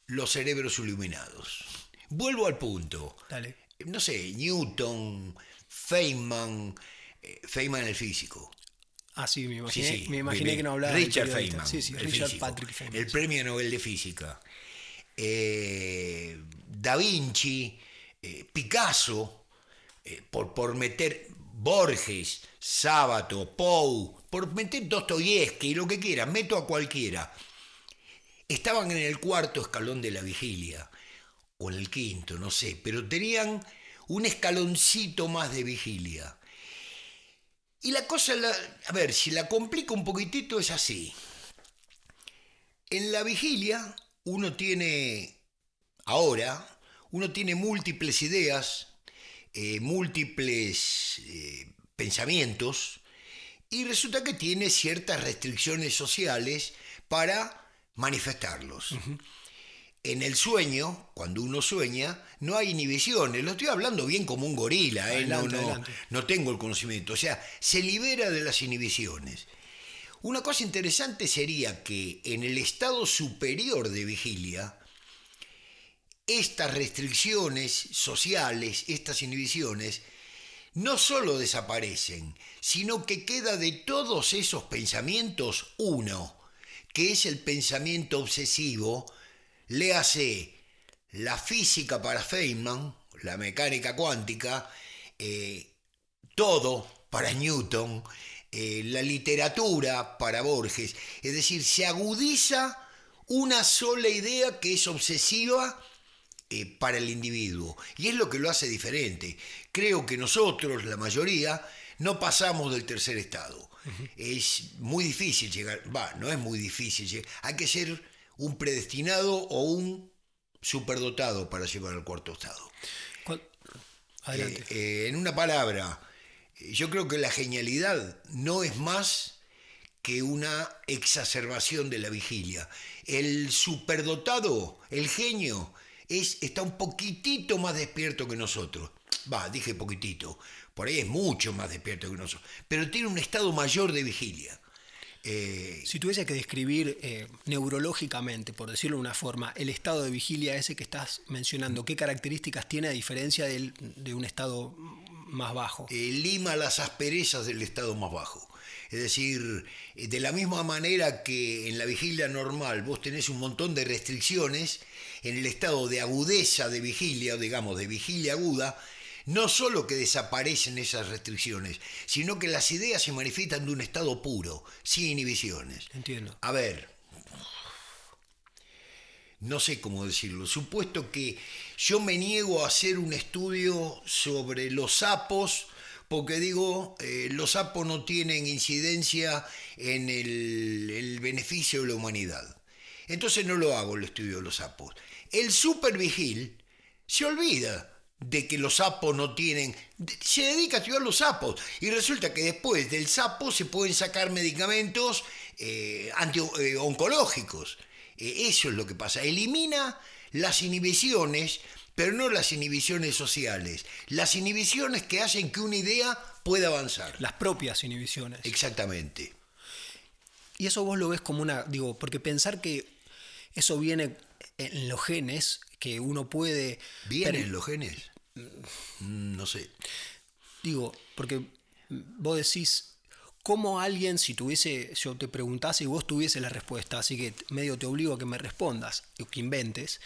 Speaker 1: los cerebros iluminados. Vuelvo al punto.
Speaker 2: Dale.
Speaker 1: No sé, Newton, Feynman, eh, Feynman el físico.
Speaker 2: Ah, sí, me imaginé, me imaginé que no hablaba
Speaker 1: Richard Feynman.
Speaker 2: Sí, sí, Richard Patrick Feynman.
Speaker 1: El premio Nobel de Física. Eh, da Vinci, eh, Picasso, eh, por, por meter Borges, Sábato, Poe, por meter Dostoyevsky, lo que quiera, meto a cualquiera. Estaban en el cuarto escalón de la vigilia, o en el quinto, no sé, pero tenían un escaloncito más de vigilia. Y la cosa, a ver, si la complico un poquitito es así. En la vigilia uno tiene, ahora, uno tiene múltiples ideas, eh, múltiples eh, pensamientos, y resulta que tiene ciertas restricciones sociales para manifestarlos en el sueño, cuando uno sueña, no hay inhibiciones. Lo estoy hablando bien como un gorila, ¿eh? no, no, tengo el conocimiento. O sea, se libera de las inhibiciones. Una cosa interesante sería que en el estado superior de vigilia, estas restricciones sociales, estas inhibiciones, no solo desaparecen, sino que queda de todos esos pensamientos uno, que es el pensamiento obsesivo, Léase la física para Feynman, la mecánica cuántica, eh, todo para Newton, eh, la literatura para Borges. Es decir, se agudiza una sola idea que es obsesiva eh, para el individuo. Y es lo que lo hace diferente. Creo que nosotros, la mayoría, no pasamos del tercer estado. Es muy difícil llegar, va, no es muy difícil, llegar, hay que ser un predestinado o un superdotado para llegar al cuarto estado.
Speaker 2: Adelante.
Speaker 1: Eh, eh, en una palabra, yo creo que la genialidad no es más que una exacerbación de la vigilia. El superdotado, el genio, es, está un poquitito más despierto que nosotros. Va, dije poquitito, por ahí es mucho más despierto que nosotros, pero tiene un estado mayor de vigilia.
Speaker 2: Eh, si tuviese que describir eh, neurológicamente, por decirlo de una forma, el estado de vigilia ese que estás mencionando, ¿qué características tiene a diferencia de un estado más bajo?
Speaker 1: Eh, lima las asperezas del estado más bajo. Es decir, de la misma manera que en la vigilia normal vos tenés un montón de restricciones, en el estado de agudeza de vigilia, digamos, de vigilia aguda, no solo que desaparecen esas restricciones, sino que las ideas se manifiestan de un estado puro, sin inhibiciones.
Speaker 2: Entiendo.
Speaker 1: A ver, no sé cómo decirlo, supuesto que yo me niego a hacer un estudio sobre los sapos, porque digo, eh, los sapos no tienen incidencia en el, el beneficio de la humanidad. Entonces no lo hago el estudio de los sapos. El supervigil se olvida de que los sapos no tienen... Se dedica a estudiar los sapos y resulta que después del sapo se pueden sacar medicamentos eh, anti-oncológicos. Eh, eh, eso es lo que pasa. Elimina las inhibiciones, pero no las inhibiciones sociales. Las inhibiciones que hacen que una idea pueda avanzar.
Speaker 2: Las propias inhibiciones.
Speaker 1: Exactamente.
Speaker 2: Y eso vos lo ves como una... Digo, porque pensar que eso viene en los genes, que uno puede...
Speaker 1: ¿Viene en los genes? Mm, no sé.
Speaker 2: Digo, porque vos decís, ¿cómo alguien, si tuviese, yo te preguntase y vos tuviese la respuesta, así que medio te obligo a que me respondas, o que inventes,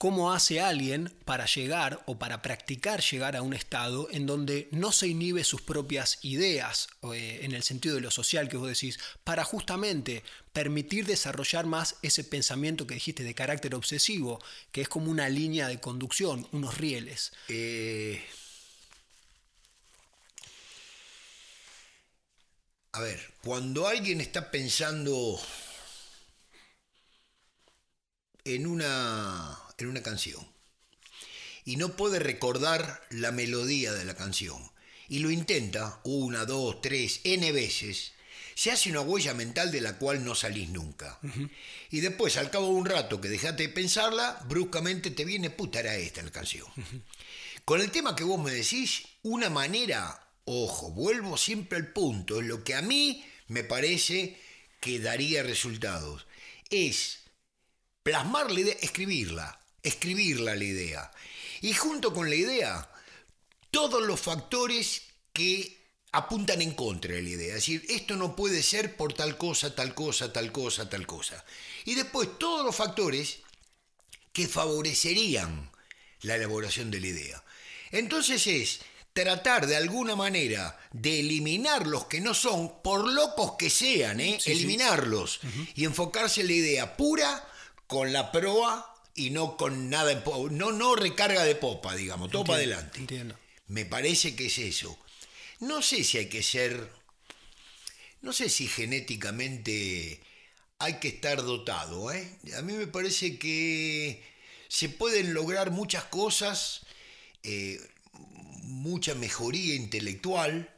Speaker 2: cómo hace alguien para llegar o para practicar llegar a un estado en donde no se inhibe sus propias ideas, eh, en el sentido de lo social que vos decís, para justamente permitir desarrollar más ese pensamiento que dijiste de carácter obsesivo, que es como una línea de conducción, unos rieles.
Speaker 1: Eh, a ver, cuando alguien está pensando en una en una canción y no puede recordar la melodía de la canción y lo intenta una, dos, tres, n veces, se hace una huella mental de la cual no salís nunca. Y después, al cabo de un rato que dejaste de pensarla, bruscamente te viene, puta, era esta la canción. Con el tema que vos me decís, una manera, ojo, vuelvo siempre al punto, es lo que a mí me parece que daría resultados, es plasmar la idea, escribirla, escribirla la idea. Y junto con la idea, todos los factores que apuntan en contra de la idea. Es decir, esto no puede ser por tal cosa, tal cosa, tal cosa, tal cosa. Y después todos los factores que favorecerían la elaboración de la idea. Entonces es tratar de alguna manera de eliminar los que no son, por locos que sean, ¿eh? eliminarlos y enfocarse en la idea pura con la proa y no con nada, no, no recarga de popa, digamos, todo para adelante.
Speaker 2: Entiendo.
Speaker 1: Me parece que es eso. No sé si hay que ser, no sé si genéticamente hay que estar dotado. ¿eh? A mí me parece que se pueden lograr muchas cosas, eh, mucha mejoría intelectual.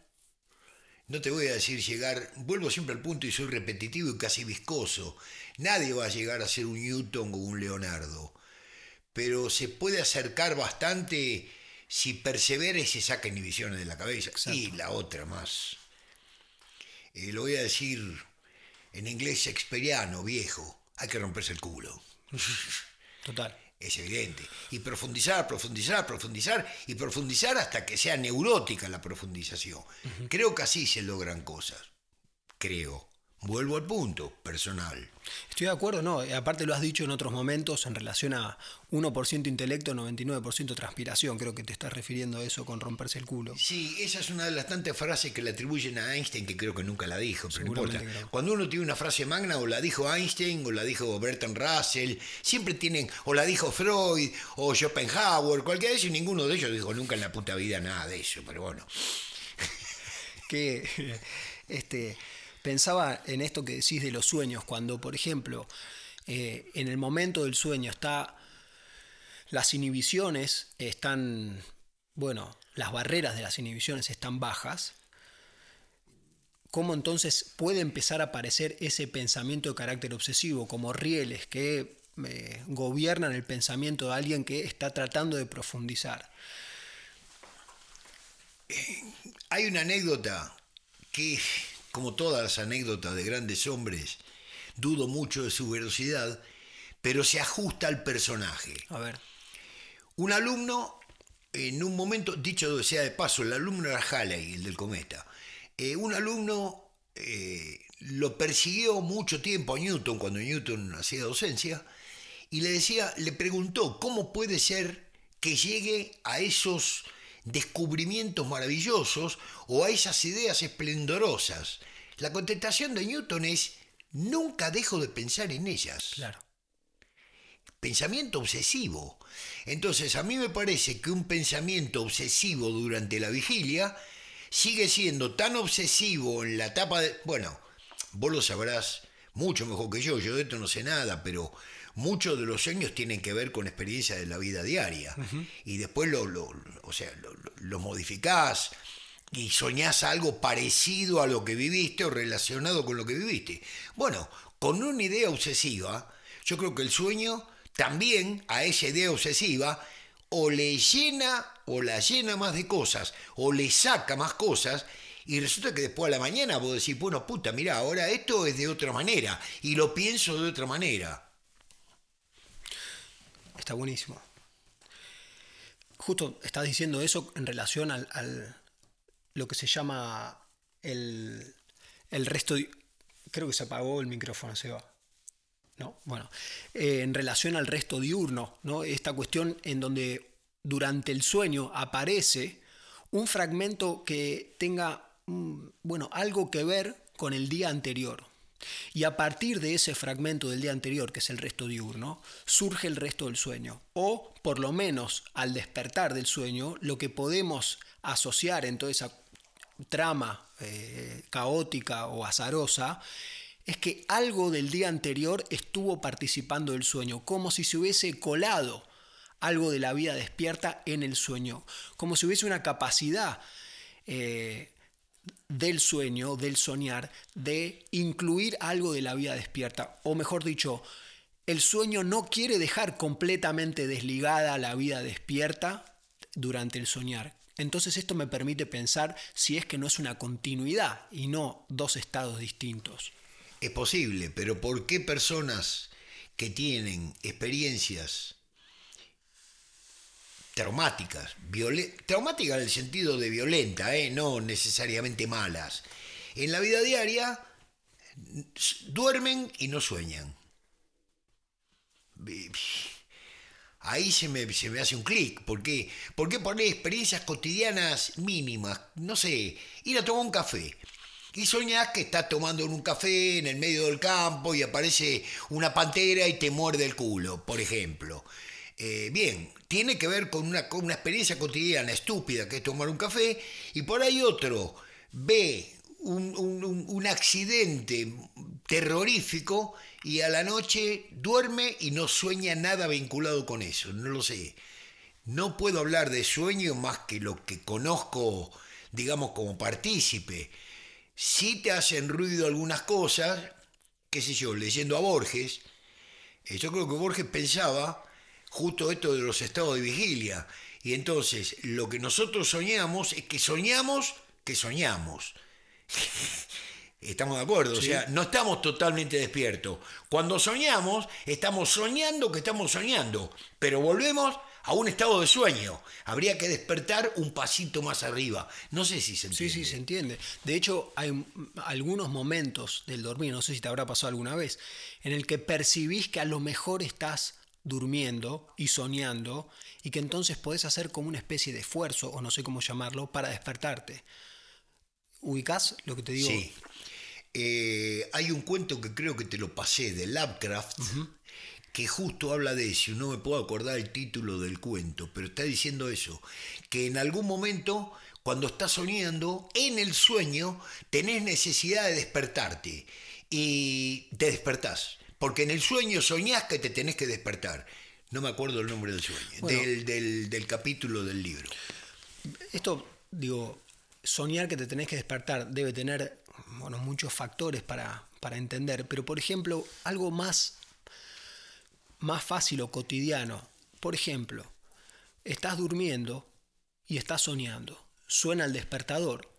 Speaker 1: No te voy a decir llegar, vuelvo siempre al punto y soy repetitivo y casi viscoso. Nadie va a llegar a ser un Newton o un Leonardo, pero se puede acercar bastante si persevera y se saca inhibiciones de la cabeza. Y la otra más. Eh, lo voy a decir en inglés experiano, viejo. Hay que romperse el culo. *laughs*
Speaker 2: Total.
Speaker 1: Es evidente. Y profundizar, profundizar, profundizar y profundizar hasta que sea neurótica la profundización. Creo que así se logran cosas. Creo. Vuelvo al punto, personal.
Speaker 2: Estoy de acuerdo, no. Aparte lo has dicho en otros momentos en relación a 1% intelecto, 99% transpiración. Creo que te estás refiriendo a eso con romperse el culo.
Speaker 1: Sí, esa es una de las tantas frases que le atribuyen a Einstein, que creo que nunca la dijo, pero no importa. Cuando uno tiene una frase magna, o la dijo Einstein, o la dijo Bertrand Russell, siempre tienen, o la dijo Freud, o Schopenhauer, cualquiera de ellos, y ninguno de ellos dijo nunca en la puta vida nada de eso, pero bueno.
Speaker 2: que *laughs* este, pensaba en esto que decís de los sueños, cuando, por ejemplo, eh, en el momento del sueño está las inhibiciones están, bueno, las barreras de las inhibiciones están bajas, ¿cómo entonces puede empezar a aparecer ese pensamiento de carácter obsesivo, como rieles que eh, gobiernan el pensamiento de alguien que está tratando de profundizar?
Speaker 1: Hay una anécdota que, como todas las anécdotas de grandes hombres, dudo mucho de su velocidad, pero se ajusta al personaje.
Speaker 2: A ver.
Speaker 1: Un alumno, en un momento, dicho sea de paso, el alumno era Halley, el del cometa. Eh, un alumno eh, lo persiguió mucho tiempo a Newton, cuando Newton hacía docencia, y le decía, le preguntó, ¿cómo puede ser que llegue a esos descubrimientos maravillosos o a esas ideas esplendorosas? La contestación de Newton es, nunca dejo de pensar en ellas.
Speaker 2: Claro.
Speaker 1: Pensamiento obsesivo. Entonces, a mí me parece que un pensamiento obsesivo durante la vigilia sigue siendo tan obsesivo en la etapa de... Bueno, vos lo sabrás mucho mejor que yo, yo de esto no sé nada, pero muchos de los sueños tienen que ver con experiencias de la vida diaria. Y después lo, lo, o sea, lo, lo modificás y soñás algo parecido a lo que viviste o relacionado con lo que viviste. Bueno, con una idea obsesiva, yo creo que el sueño también a esa idea obsesiva o le llena o la llena más de cosas o le saca más cosas y resulta que después a la mañana vos decís, bueno, puta, mira, ahora esto es de otra manera y lo pienso de otra manera.
Speaker 2: Está buenísimo. Justo estás diciendo eso en relación al, lo que se llama el, el resto. Creo que se apagó el micrófono, se va. ¿no? Bueno, eh, en relación al resto diurno, ¿no? esta cuestión en donde durante el sueño aparece un fragmento que tenga mm, bueno, algo que ver con el día anterior. Y a partir de ese fragmento del día anterior, que es el resto diurno, surge el resto del sueño. O, por lo menos, al despertar del sueño, lo que podemos asociar en toda esa trama eh, caótica o azarosa es que algo del día anterior estuvo participando del sueño, como si se hubiese colado algo de la vida despierta en el sueño, como si hubiese una capacidad eh, del sueño, del soñar, de incluir algo de la vida despierta, o mejor dicho, el sueño no quiere dejar completamente desligada la vida despierta durante el soñar. Entonces esto me permite pensar si es que no es una continuidad y no dos estados distintos.
Speaker 1: Es posible, pero ¿por qué personas que tienen experiencias traumáticas, traumáticas en el sentido de violenta, ¿eh? no necesariamente malas, en la vida diaria duermen y no sueñan? Ahí se me, hace un clic. ¿Por qué? ¿Por qué poner experiencias cotidianas mínimas? No sé, ir a tomar un café y soñás que estás tomando un café en el medio del campo y aparece una pantera y te muerde el culo, por ejemplo. Eh, bien, tiene que ver con una, experiencia cotidiana estúpida que es tomar un café y por ahí otro ve un, accidente terrorífico y a la noche duerme y no sueña nada vinculado con eso, no lo sé. No puedo hablar de sueño más que lo que conozco, digamos, como partícipe. Si te hacen ruido algunas cosas, qué sé yo, leyendo a Borges, eh, yo creo que Borges pensaba justo esto de los estados de vigilia. Y entonces lo que nosotros soñamos es que soñamos que soñamos. *laughs* Estamos de acuerdo, o sea, no estamos totalmente despiertos. Cuando soñamos, estamos soñando que estamos soñando, pero volvemos a un estado de sueño. Habría que despertar un pasito más arriba. No sé si se entiende.
Speaker 2: Sí, sí, se entiende. De hecho, hay algunos momentos del dormir, no sé si te habrá pasado alguna vez, en el que percibís que a lo mejor estás durmiendo y soñando y que entonces podés hacer como una especie de esfuerzo, o no sé cómo llamarlo, para despertarte. ¿Ubicás lo que te digo?
Speaker 1: Sí. Eh, hay un cuento que creo que te lo pasé de Lovecraft, que justo habla de eso, no me puedo acordar el título del cuento, pero está diciendo eso, que en algún momento, cuando estás soñando, en el sueño tenés necesidad de despertarte y te despertás, porque en el sueño soñás que te tenés que despertar. No me acuerdo el nombre del sueño, del, del, del capítulo del libro.
Speaker 2: Esto, digo, soñar que te tenés que despertar debe tener bueno, muchos factores para, para entender, pero por ejemplo, algo más, más fácil o cotidiano. Por ejemplo, estás durmiendo y estás soñando. Suena el despertador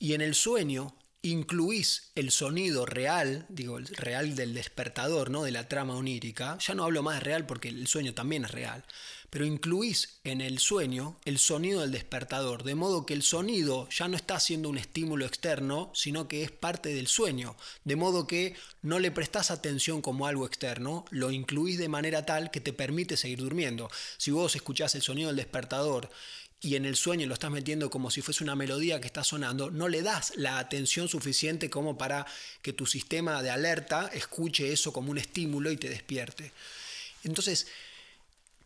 Speaker 2: y en el sueño incluís el sonido real, digo, el real del despertador, ¿no? De la trama onírica. Ya no hablo más de real porque el sueño también es real pero incluís en el sueño el sonido del despertador, de modo que el sonido ya no está siendo un estímulo externo, sino que es parte del sueño, de modo que no le prestás atención como algo externo, lo incluís de manera tal que te permite seguir durmiendo. Si vos escuchás el sonido del despertador y en el sueño lo estás metiendo como si fuese una melodía que está sonando, no le das la atención suficiente como para que tu sistema de alerta escuche eso como un estímulo y te despierte. Entonces,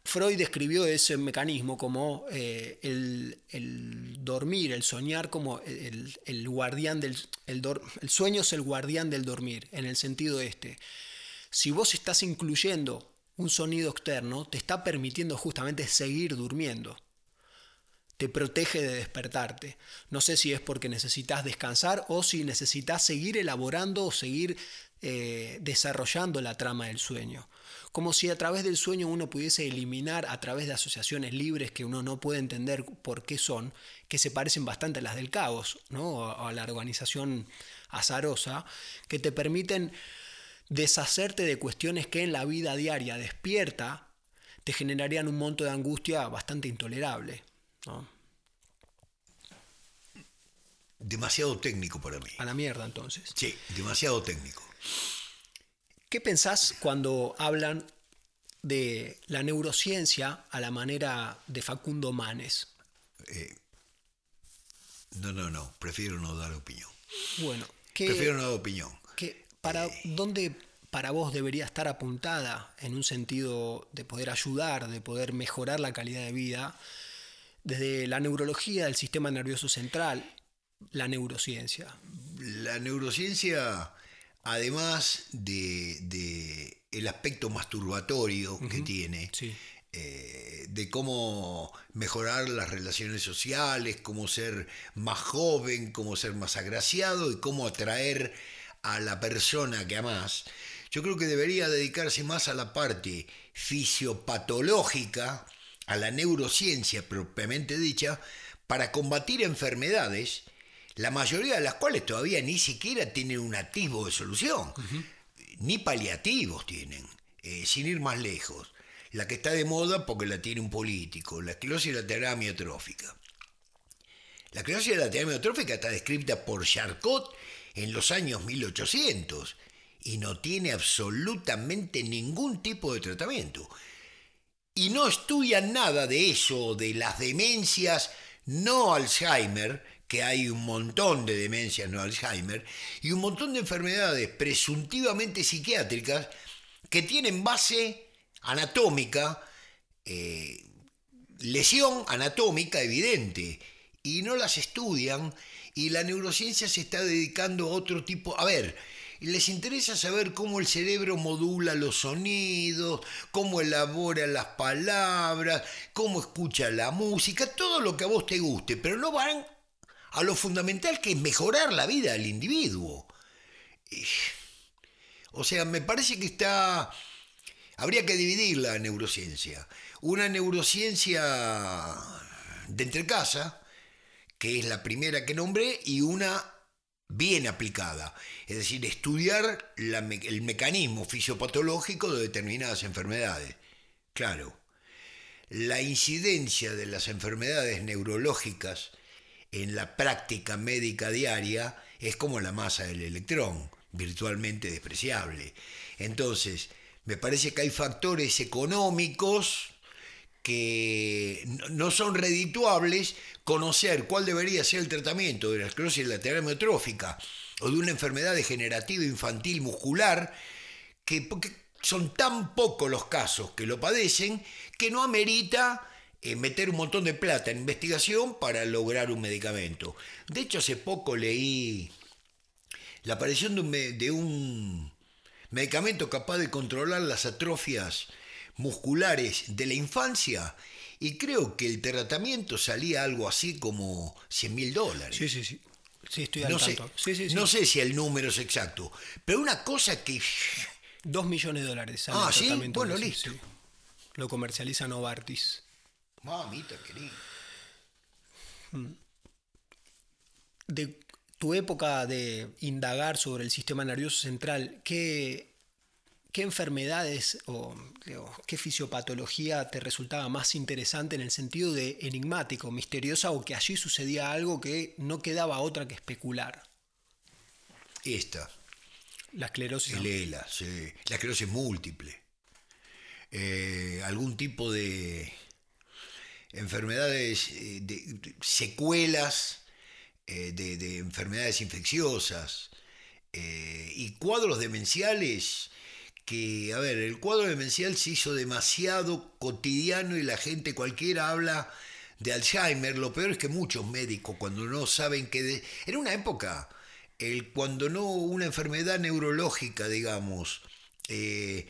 Speaker 2: Freud describió ese mecanismo como eh, el, dormir, el soñar como el, guardián del... El, el, sueño es el guardián del dormir, en el sentido este. Si vos estás incluyendo un sonido externo, te está permitiendo justamente seguir durmiendo. Te protege de despertarte. No sé si es porque necesitas descansar o si necesitas seguir elaborando o seguir eh, desarrollando la trama del sueño como si a través del sueño uno pudiese eliminar a través de asociaciones libres que uno no puede entender por qué son, que se parecen bastante a las del caos, ¿no? a la organización azarosa, que te permiten deshacerte de cuestiones que en la vida diaria despierta te generarían un monto de angustia bastante intolerable.
Speaker 1: Demasiado técnico para mí.
Speaker 2: A la mierda entonces.
Speaker 1: Sí, demasiado técnico.
Speaker 2: ¿Qué pensás cuando hablan de la neurociencia a la manera de Facundo Manes?
Speaker 1: Eh, no, no, no, prefiero no dar opinión.
Speaker 2: Bueno,
Speaker 1: prefiero no dar opinión.
Speaker 2: para, eh. ¿Dónde para vos debería estar apuntada en un sentido de poder ayudar, de poder mejorar la calidad de vida? Desde la neurología del sistema nervioso central, la neurociencia.
Speaker 1: La neurociencia además de, el aspecto masturbatorio que tiene, eh, de cómo mejorar las relaciones sociales, cómo ser más joven, cómo ser más agraciado y cómo atraer a la persona que amas, yo creo que debería dedicarse más a la parte fisiopatológica, a la neurociencia propiamente dicha, para combatir enfermedades la mayoría de las cuales todavía ni siquiera tienen un atisbo de solución, ni paliativos tienen, eh, sin ir más lejos. La que está de moda porque la tiene un político, la esclerosis lateral amiotrófica. La esclerosis lateral amiotrófica está descrita por Charcot en los años 1800 y no tiene absolutamente ningún tipo de tratamiento. Y no estudian nada de eso, de las demencias no Alzheimer, que hay un montón de demencias no Alzheimer y un montón de enfermedades presuntivamente psiquiátricas que tienen base anatómica, eh, lesión anatómica evidente, y no las estudian y la neurociencia se está dedicando a otro tipo... A ver, les interesa saber cómo el cerebro modula los sonidos, cómo elabora las palabras, cómo escucha la música, todo lo que a vos te guste, pero no van a lo fundamental que es mejorar la vida del individuo. O sea, me parece que está... Habría que dividir la neurociencia. Una neurociencia de entrecasa, que es la primera que nombré, y una bien aplicada. Es decir, estudiar el mecanismo fisiopatológico de determinadas enfermedades. Claro, la incidencia de las enfermedades neurológicas en la práctica médica diaria es como la masa del electrón, virtualmente despreciable. Entonces, me parece que hay factores económicos que no son redituables, conocer cuál debería ser el tratamiento de la esclerosis lateral amiotrófica o de una enfermedad degenerativa infantil muscular, que, son tan pocos los casos que lo padecen que no amerita eh, meter un montón de plata en investigación para lograr un medicamento. De hecho, hace poco leí la aparición de un, de un medicamento capaz de controlar las atrofias musculares de la infancia y creo que el tratamiento salía algo así como 100 mil dólares.
Speaker 2: Sí, sí, sí. Sí, estoy al
Speaker 1: No sé,
Speaker 2: tanto. Sí, sí, sí.
Speaker 1: no sé si el número es exacto, pero una cosa que... *laughs*
Speaker 2: Dos millones de dólares. sale
Speaker 1: Ah,
Speaker 2: el
Speaker 1: Bueno, listo.
Speaker 2: Lo comercializa Novartis.
Speaker 1: Mamita querida.
Speaker 2: De tu época de indagar sobre el sistema nervioso central, ¿qué, qué enfermedades o qué fisiopatología te resultaba más interesante en el sentido de enigmático, misteriosa o que allí sucedía algo que no quedaba otra que especular?
Speaker 1: Esta,
Speaker 2: La esclerosis.
Speaker 1: el ELA, sí, la esclerosis múltiple. Eh, algún tipo de enfermedades, eh, de, secuelas eh, de, de enfermedades infecciosas y cuadros demenciales que, a ver, el cuadro demencial se hizo demasiado cotidiano y la gente cualquiera habla de Alzheimer. Lo peor es que muchos médicos cuando no saben que... de- en una época, el, cuando no una enfermedad neurológica, digamos, eh,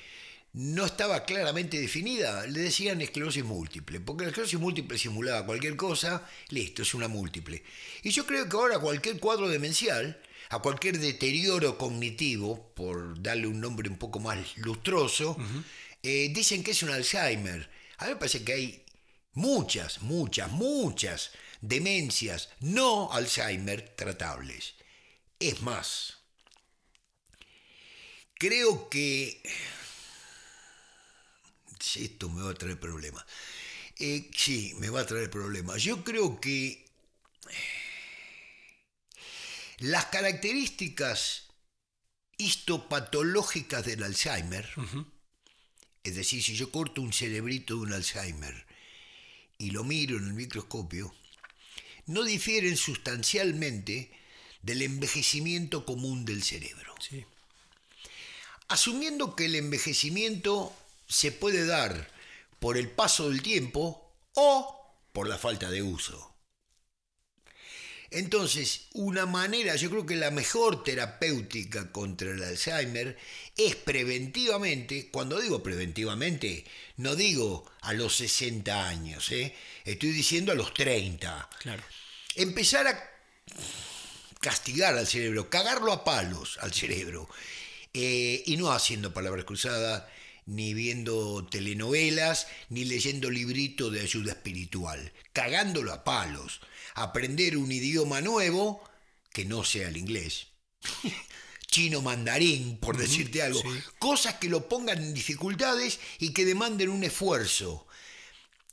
Speaker 1: no estaba claramente definida, le decían esclerosis múltiple, porque la esclerosis múltiple simulaba cualquier cosa, listo, es una múltiple. Y yo creo que ahora cualquier cuadro demencial, a cualquier deterioro cognitivo, por darle un nombre un poco más lustroso, eh, dicen que es un Alzheimer. A mí me parece que hay muchas, muchas, muchas demencias no Alzheimer tratables. Es más, creo que esto me va a traer problemas. Eh, sí, me va a traer problemas. Yo creo que las características histopatológicas del Alzheimer, es decir, si yo corto un cerebrito de un Alzheimer y lo miro en el microscopio, no difieren sustancialmente del envejecimiento común del cerebro.
Speaker 2: Sí.
Speaker 1: Asumiendo que el envejecimiento se puede dar por el paso del tiempo o por la falta de uso. Entonces, una manera, yo creo que la mejor terapéutica contra el Alzheimer es preventivamente, cuando digo preventivamente, no digo a los 60 años, ¿eh? estoy diciendo a los 30.
Speaker 2: Claro.
Speaker 1: Empezar a castigar al cerebro, cagarlo a palos al cerebro, eh, y no haciendo palabras cruzadas, ni viendo telenovelas, ni leyendo libritos de ayuda espiritual, cagándolo a palos, aprender un idioma nuevo que no sea el inglés. *laughs* Chino mandarín, por decirte algo.
Speaker 2: sí.
Speaker 1: Cosas que lo pongan en dificultades y que demanden un esfuerzo.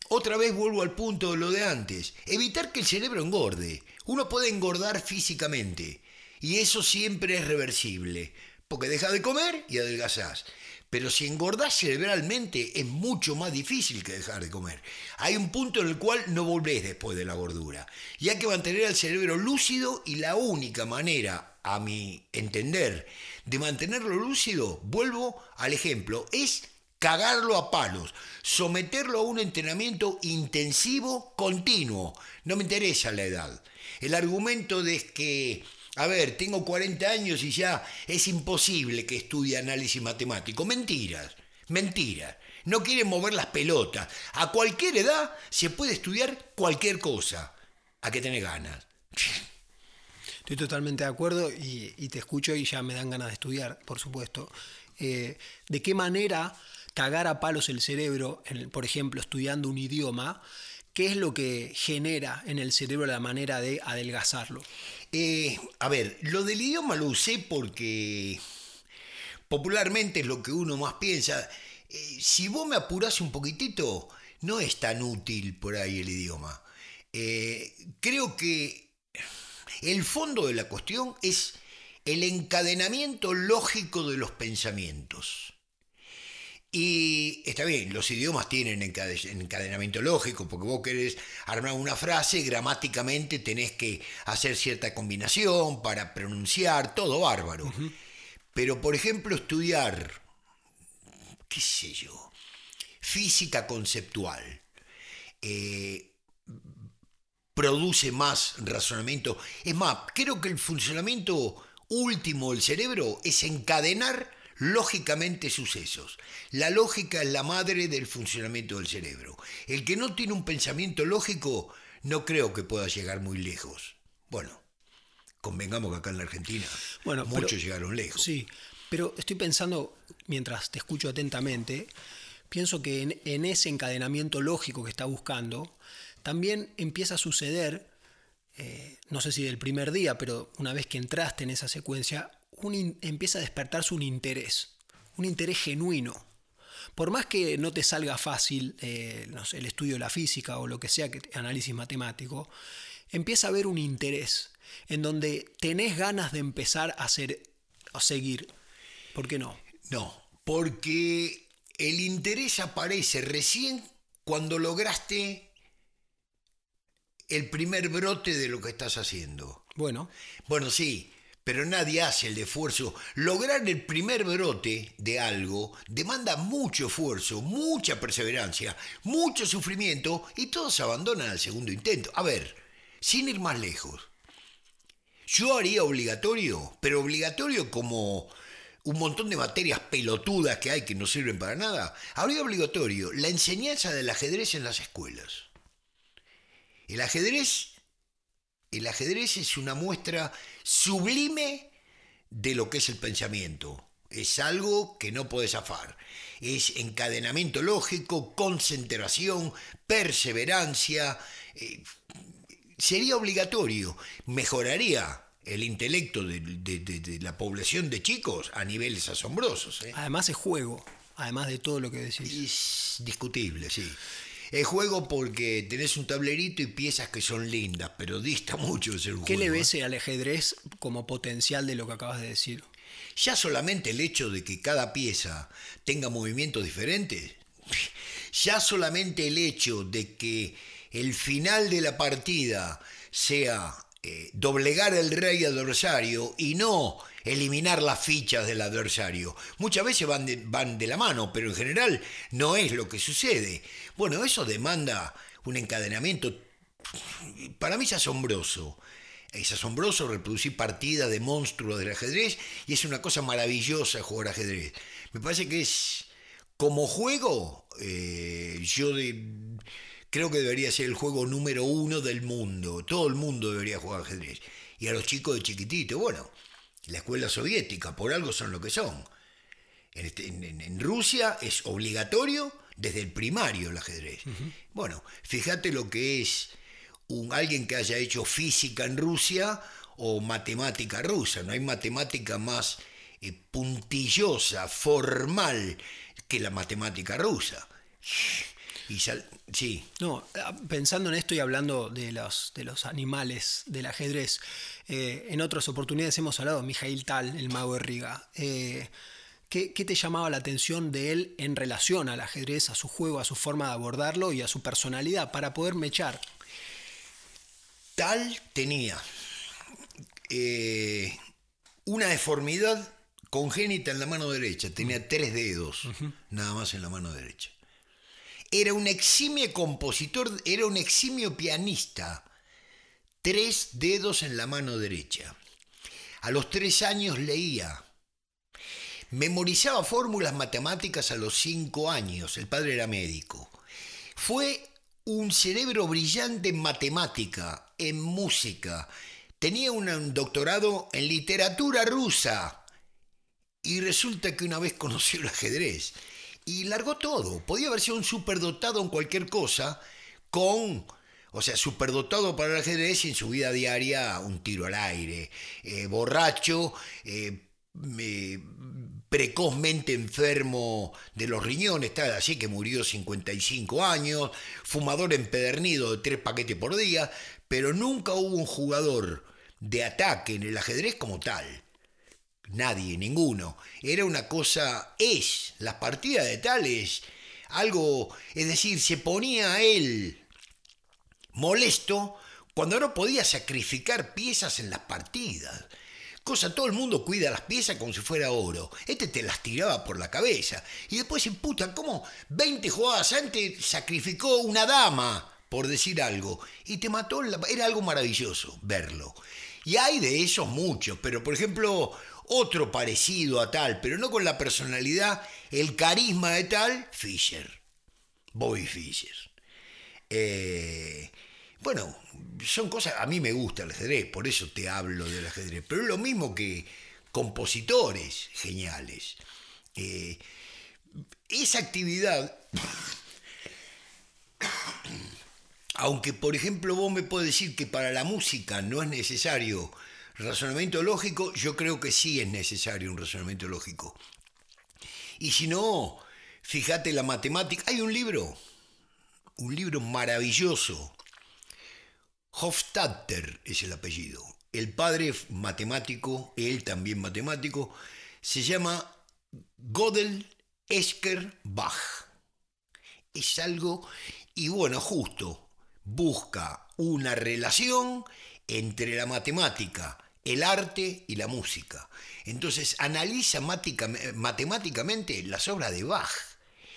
Speaker 1: Otra vez vuelvo al punto de lo de antes. Evitar que el cerebro engorde. Uno puede engordar físicamente. Y eso siempre es reversible. Porque deja de comer y adelgazás. Pero si engordás cerebralmente es mucho más difícil que dejar de comer. Hay un punto en el cual no volvés después de la gordura. Y hay que mantener al cerebro lúcido y la única manera, a mi entender, de mantenerlo lúcido, vuelvo al ejemplo, es cagarlo a palos, someterlo a un entrenamiento intensivo, continuo. No me interesa la edad. El argumento de que, a ver, tengo 40 años y ya es imposible que estudie análisis matemático. Mentiras, mentiras. No quieren mover las pelotas. A cualquier edad se puede estudiar cualquier cosa. ¿A qué tenés ganas?
Speaker 2: Estoy totalmente de acuerdo y, te escucho y ya me dan ganas de estudiar, por supuesto. Eh, ¿De qué manera cagar a palos el cerebro, por ejemplo, estudiando un idioma, qué es lo que genera en el cerebro la manera de adelgazarlo?
Speaker 1: Eh, a ver, lo del idioma lo usé porque popularmente es lo que uno más piensa. Eh, si vos me apurás un poquitito, no es tan útil por ahí el idioma. Eh, creo que el fondo de la cuestión es el encadenamiento lógico de los pensamientos. Y está bien, los idiomas tienen encade- encadenamiento lógico, porque vos querés armar una frase, gramáticamente tenés que hacer cierta combinación para pronunciar, todo bárbaro. Pero, por ejemplo, estudiar qué sé yo, física conceptual, eh, produce más razonamiento. Es más, creo que el funcionamiento último del cerebro es encadenar lógicamente sucesos. La lógica es la madre del funcionamiento del cerebro. El que no tiene un pensamiento lógico no creo que pueda llegar muy lejos. Bueno, convengamos que acá en la Argentina
Speaker 2: bueno,
Speaker 1: muchos llegaron lejos.
Speaker 2: Sí, pero estoy pensando, mientras te escucho atentamente, pienso que en, ese encadenamiento lógico que está buscando, también empieza a suceder, eh, no sé si del primer día, pero una vez que entraste en esa secuencia, empieza a despertarse un interés, un interés genuino. Por más que no te salga fácil eh, el estudio de la física o lo que sea, que análisis matemático, empieza a haber un interés en donde tenés ganas de empezar a, hacer, a seguir. ¿Por qué no?
Speaker 1: No, porque el interés aparece recién cuando lograste el primer brote de lo que estás haciendo.
Speaker 2: Bueno.
Speaker 1: Bueno, sí, pero nadie hace el esfuerzo. Lograr el primer brote de algo demanda mucho esfuerzo, mucha perseverancia, mucho sufrimiento y todos abandonan al segundo intento. A ver, sin ir más lejos. Yo haría obligatorio, pero obligatorio como un montón de materias pelotudas que hay que no sirven para nada. Habría obligatorio la enseñanza del ajedrez en las escuelas. El ajedrez el ajedrez es una muestra sublime de lo que es el pensamiento. Es algo que no puede zafar. Es encadenamiento lógico, concentración, perseverancia. Eh, sería obligatorio. Mejoraría el intelecto de, la población de chicos a niveles asombrosos. ¿eh?
Speaker 2: Además es juego, además de todo lo que decís.
Speaker 1: Es discutible, sí. Es juego porque tenés un tablerito y piezas que son lindas, pero dista mucho de ser un
Speaker 2: ¿Qué
Speaker 1: juego.
Speaker 2: le ves al ajedrez como potencial de lo que acabas de decir?
Speaker 1: Ya solamente el hecho de que cada pieza tenga movimientos diferentes, *laughs* ya solamente el hecho de que el final de la partida sea eh, doblegar el rey adversario y no eliminar las fichas del adversario. Muchas veces van de, van de la mano, pero en general no es lo que sucede. Bueno, eso demanda un encadenamiento, para mí es asombroso. Es asombroso reproducir partidas de monstruos del ajedrez y es una cosa maravillosa jugar ajedrez. Me parece que es, como juego, eh, yo creo que debería ser el juego número uno del mundo. Todo el mundo debería jugar ajedrez. Y a los chicos de chiquitito, bueno, la escuela soviética, por algo son lo que son. En, este, Rusia es obligatorio desde el primario el ajedrez. Bueno, fíjate lo que es un, alguien que haya hecho física en Rusia o matemática rusa. No hay matemática más eh, puntillosa, formal que la matemática rusa. Y sí.
Speaker 2: No, ah, pensando en esto y hablando de los, de los animales del ajedrez, eh, en otras oportunidades hemos hablado de Mijail Tal, el mago de Riga. Eh, ¿qué, te llamaba la atención de él en relación al ajedrez, a su juego, a su forma de abordarlo y a su personalidad para poder mechar?
Speaker 1: Tal tenía eh, una deformidad congénita en la mano derecha, tenía tres dedos nada más en la mano derecha. Era un eximio compositor, era un eximio pianista tres dedos en la mano derecha. A los tres años leía. Memorizaba fórmulas matemáticas a los cinco años. El padre era médico. Fue un cerebro brillante en matemática, en música. Tenía un doctorado en literatura rusa. Y resulta que una vez conoció el ajedrez. Y largó todo. Podía haber sido un superdotado en cualquier cosa con o sea, superdotado para el ajedrez y en su vida diaria un tiro al aire. Eh, borracho, eh, precozmente enfermo de los riñones, tal así que murió 55 años, fumador empedernido de tres paquetes por día, pero nunca hubo un jugador de ataque en el ajedrez como tal. Nadie, ninguno. Era una cosa, es, las partidas de tales, algo, es decir, se ponía a él molesto cuando no podía sacrificar piezas en las partidas, cosa, todo el mundo cuida las piezas como si fuera oro. Este te las tiraba por la cabeza. Y después se imputan, ¿cómo 20 jugadas antes sacrificó una dama, por decir algo? Y te mató, era algo maravilloso verlo. Y hay de esos muchos, pero por ejemplo, otro parecido a tal, pero no con la personalidad, el carisma de tal, Fischer. Bobby Fischer. Eh, bueno, son cosas, a mí me gusta el ajedrez, por eso te hablo del ajedrez, pero es lo mismo que compositores geniales. Eh, esa actividad, *coughs* aunque por ejemplo vos me podés decir que para la música no es necesario razonamiento lógico, yo creo que sí es necesario un razonamiento lógico. Y si no, fíjate la matemática, hay un libro, un libro maravilloso Hofstadter es el apellido. El padre matemático, él también matemático, se llama Godel Esker Bach. Es algo, y bueno, justo, busca una relación entre la matemática, el arte y la música. Entonces analiza matemáticamente las obras de Bach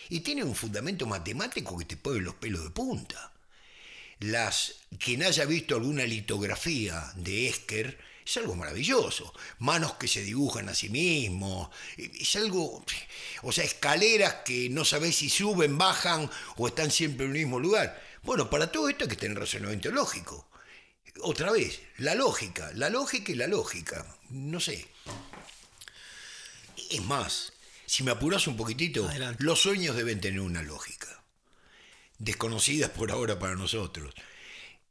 Speaker 1: y tiene un fundamento matemático que te pone los pelos de punta las, quien haya visto alguna litografía de Esker, es algo maravilloso. Manos que se dibujan a sí mismos, es algo, o sea, escaleras que no sabes si suben, bajan o están siempre en el mismo lugar. Bueno, para todo esto hay que tener razonamiento lógico. Otra vez, la lógica, la lógica y la lógica. No sé. Es más, si me apuras un poquitito, los sueños deben tener una lógica desconocidas por ahora para nosotros.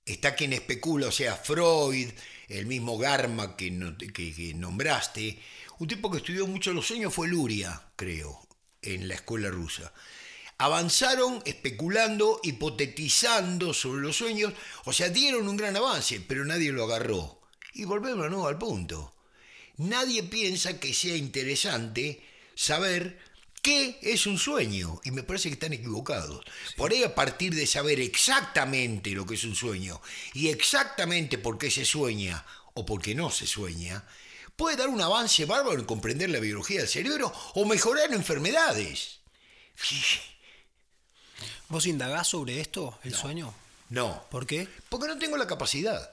Speaker 1: Está quien especula, o sea, Freud, el mismo Garma que, que, nombraste, un tipo que estudió mucho los sueños fue Luria, creo, en la escuela rusa. Avanzaron especulando, hipotetizando sobre los sueños, o sea, dieron un gran avance, pero nadie lo agarró. Y volvemos nuevo al punto. Nadie piensa que sea interesante saber ¿Qué es un sueño? Y me parece que están equivocados. Por ahí a partir de saber exactamente lo que es un sueño y exactamente por qué se sueña o por qué no se sueña, puede dar un avance bárbaro en comprender la biología del cerebro o mejorar enfermedades.
Speaker 2: ¿Vos indagás sobre esto, el sueño?
Speaker 1: No.
Speaker 2: ¿Por qué?
Speaker 1: Porque no tengo la capacidad.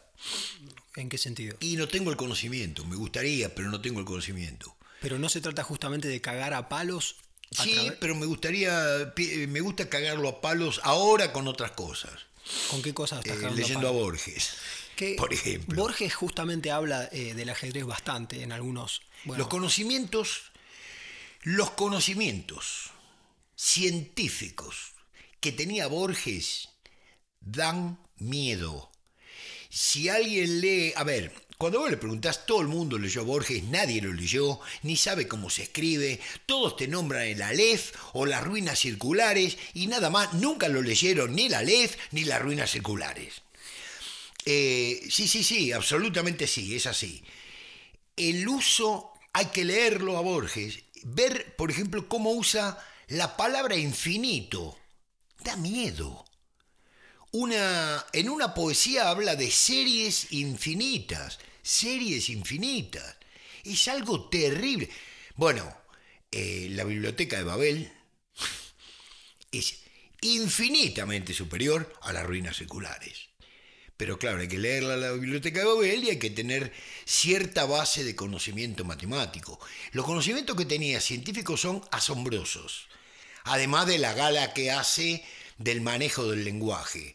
Speaker 2: ¿En qué sentido?
Speaker 1: Y no tengo el conocimiento. Me gustaría, pero no tengo el conocimiento.
Speaker 2: Pero no se trata justamente de cagar a palos
Speaker 1: Sí, pero me gustaría, me gusta cagarlo a palos ahora con otras cosas.
Speaker 2: ¿Con qué cosas estás eh,
Speaker 1: Leyendo a, Borges, por ejemplo.
Speaker 2: Borges justamente habla eh, del ajedrez bastante en algunos...
Speaker 1: Los conocimientos, los conocimientos científicos que tenía Borges dan miedo. Si alguien lee, a ver, cuando vos le preguntás, todo el mundo leyó Borges, nadie lo leyó, ni sabe cómo se escribe, todos te nombran el Aleph o las ruinas circulares y nada más, nunca lo leyeron ni el Aleph ni las ruinas circulares. Eh, sí, sí, sí, absolutamente sí, es así. El uso, hay que leerlo a Borges, ver, por ejemplo, cómo usa la palabra infinito. Da miedo. Una, en una poesía habla de series infinitas series infinitas. Es algo terrible. Bueno, eh, la biblioteca de Babel *laughs* es infinitamente superior a las ruinas seculares. Pero claro, hay que leerla la biblioteca de Babel y hay que tener cierta base de conocimiento matemático. Los conocimientos que tenía científicos son asombrosos. Además de la gala que hace del manejo del lenguaje.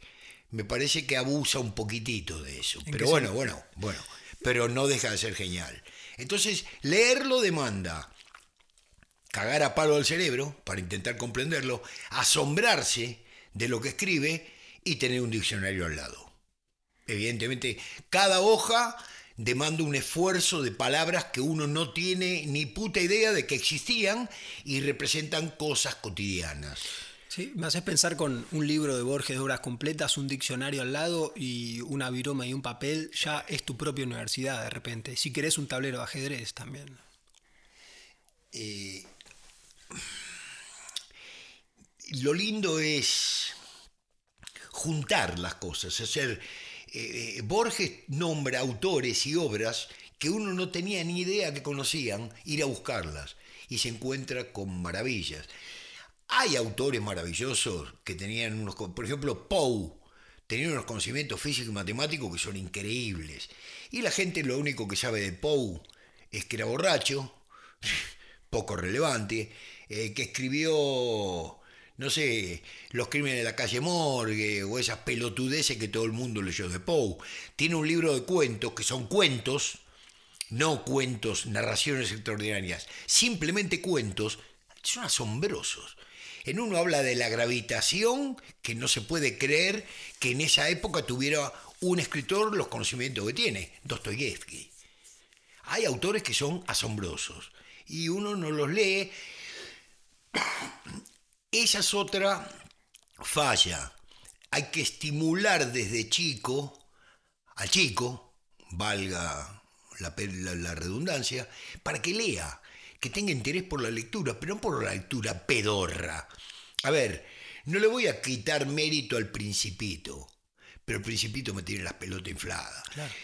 Speaker 1: Me parece que abusa un poquitito de eso. Pero bueno, bueno, bueno pero no deja de ser genial. Entonces, leerlo demanda cagar a palo al cerebro para intentar comprenderlo, asombrarse de lo que escribe y tener un diccionario al lado. Evidentemente, cada hoja demanda un esfuerzo de palabras que uno no tiene ni puta idea de que existían y representan cosas cotidianas.
Speaker 2: Sí, me haces pensar con un libro de Borges de obras completas, un diccionario al lado y una viroma y un papel, ya es tu propia universidad de repente. Si querés un tablero de ajedrez también.
Speaker 1: Eh, lo lindo es juntar las cosas, hacer... Eh, Borges nombra autores y obras que uno no tenía ni idea que conocían, ir a buscarlas y se encuentra con maravillas. Hay autores maravillosos que tenían unos, por ejemplo, Poe, tenía unos conocimientos físicos y matemáticos que son increíbles. Y la gente lo único que sabe de Poe es que era borracho, *laughs* poco relevante, eh, que escribió, no sé, Los crímenes de la calle Morgue o esas pelotudeces que todo el mundo leyó de Poe. Tiene un libro de cuentos que son cuentos, no cuentos, narraciones extraordinarias, simplemente cuentos, son asombrosos. En uno habla de la gravitación, que no se puede creer que en esa época tuviera un escritor los conocimientos que tiene, Dostoyevsky. Hay autores que son asombrosos y uno no los lee. Esa es otra falla. Hay que estimular desde chico al chico, valga la, la, redundancia, para que lea, que tenga interés por la lectura, pero no por la lectura pedorra. A ver, no le voy a quitar mérito al principito pero el principito me tiene las pelotas infladas.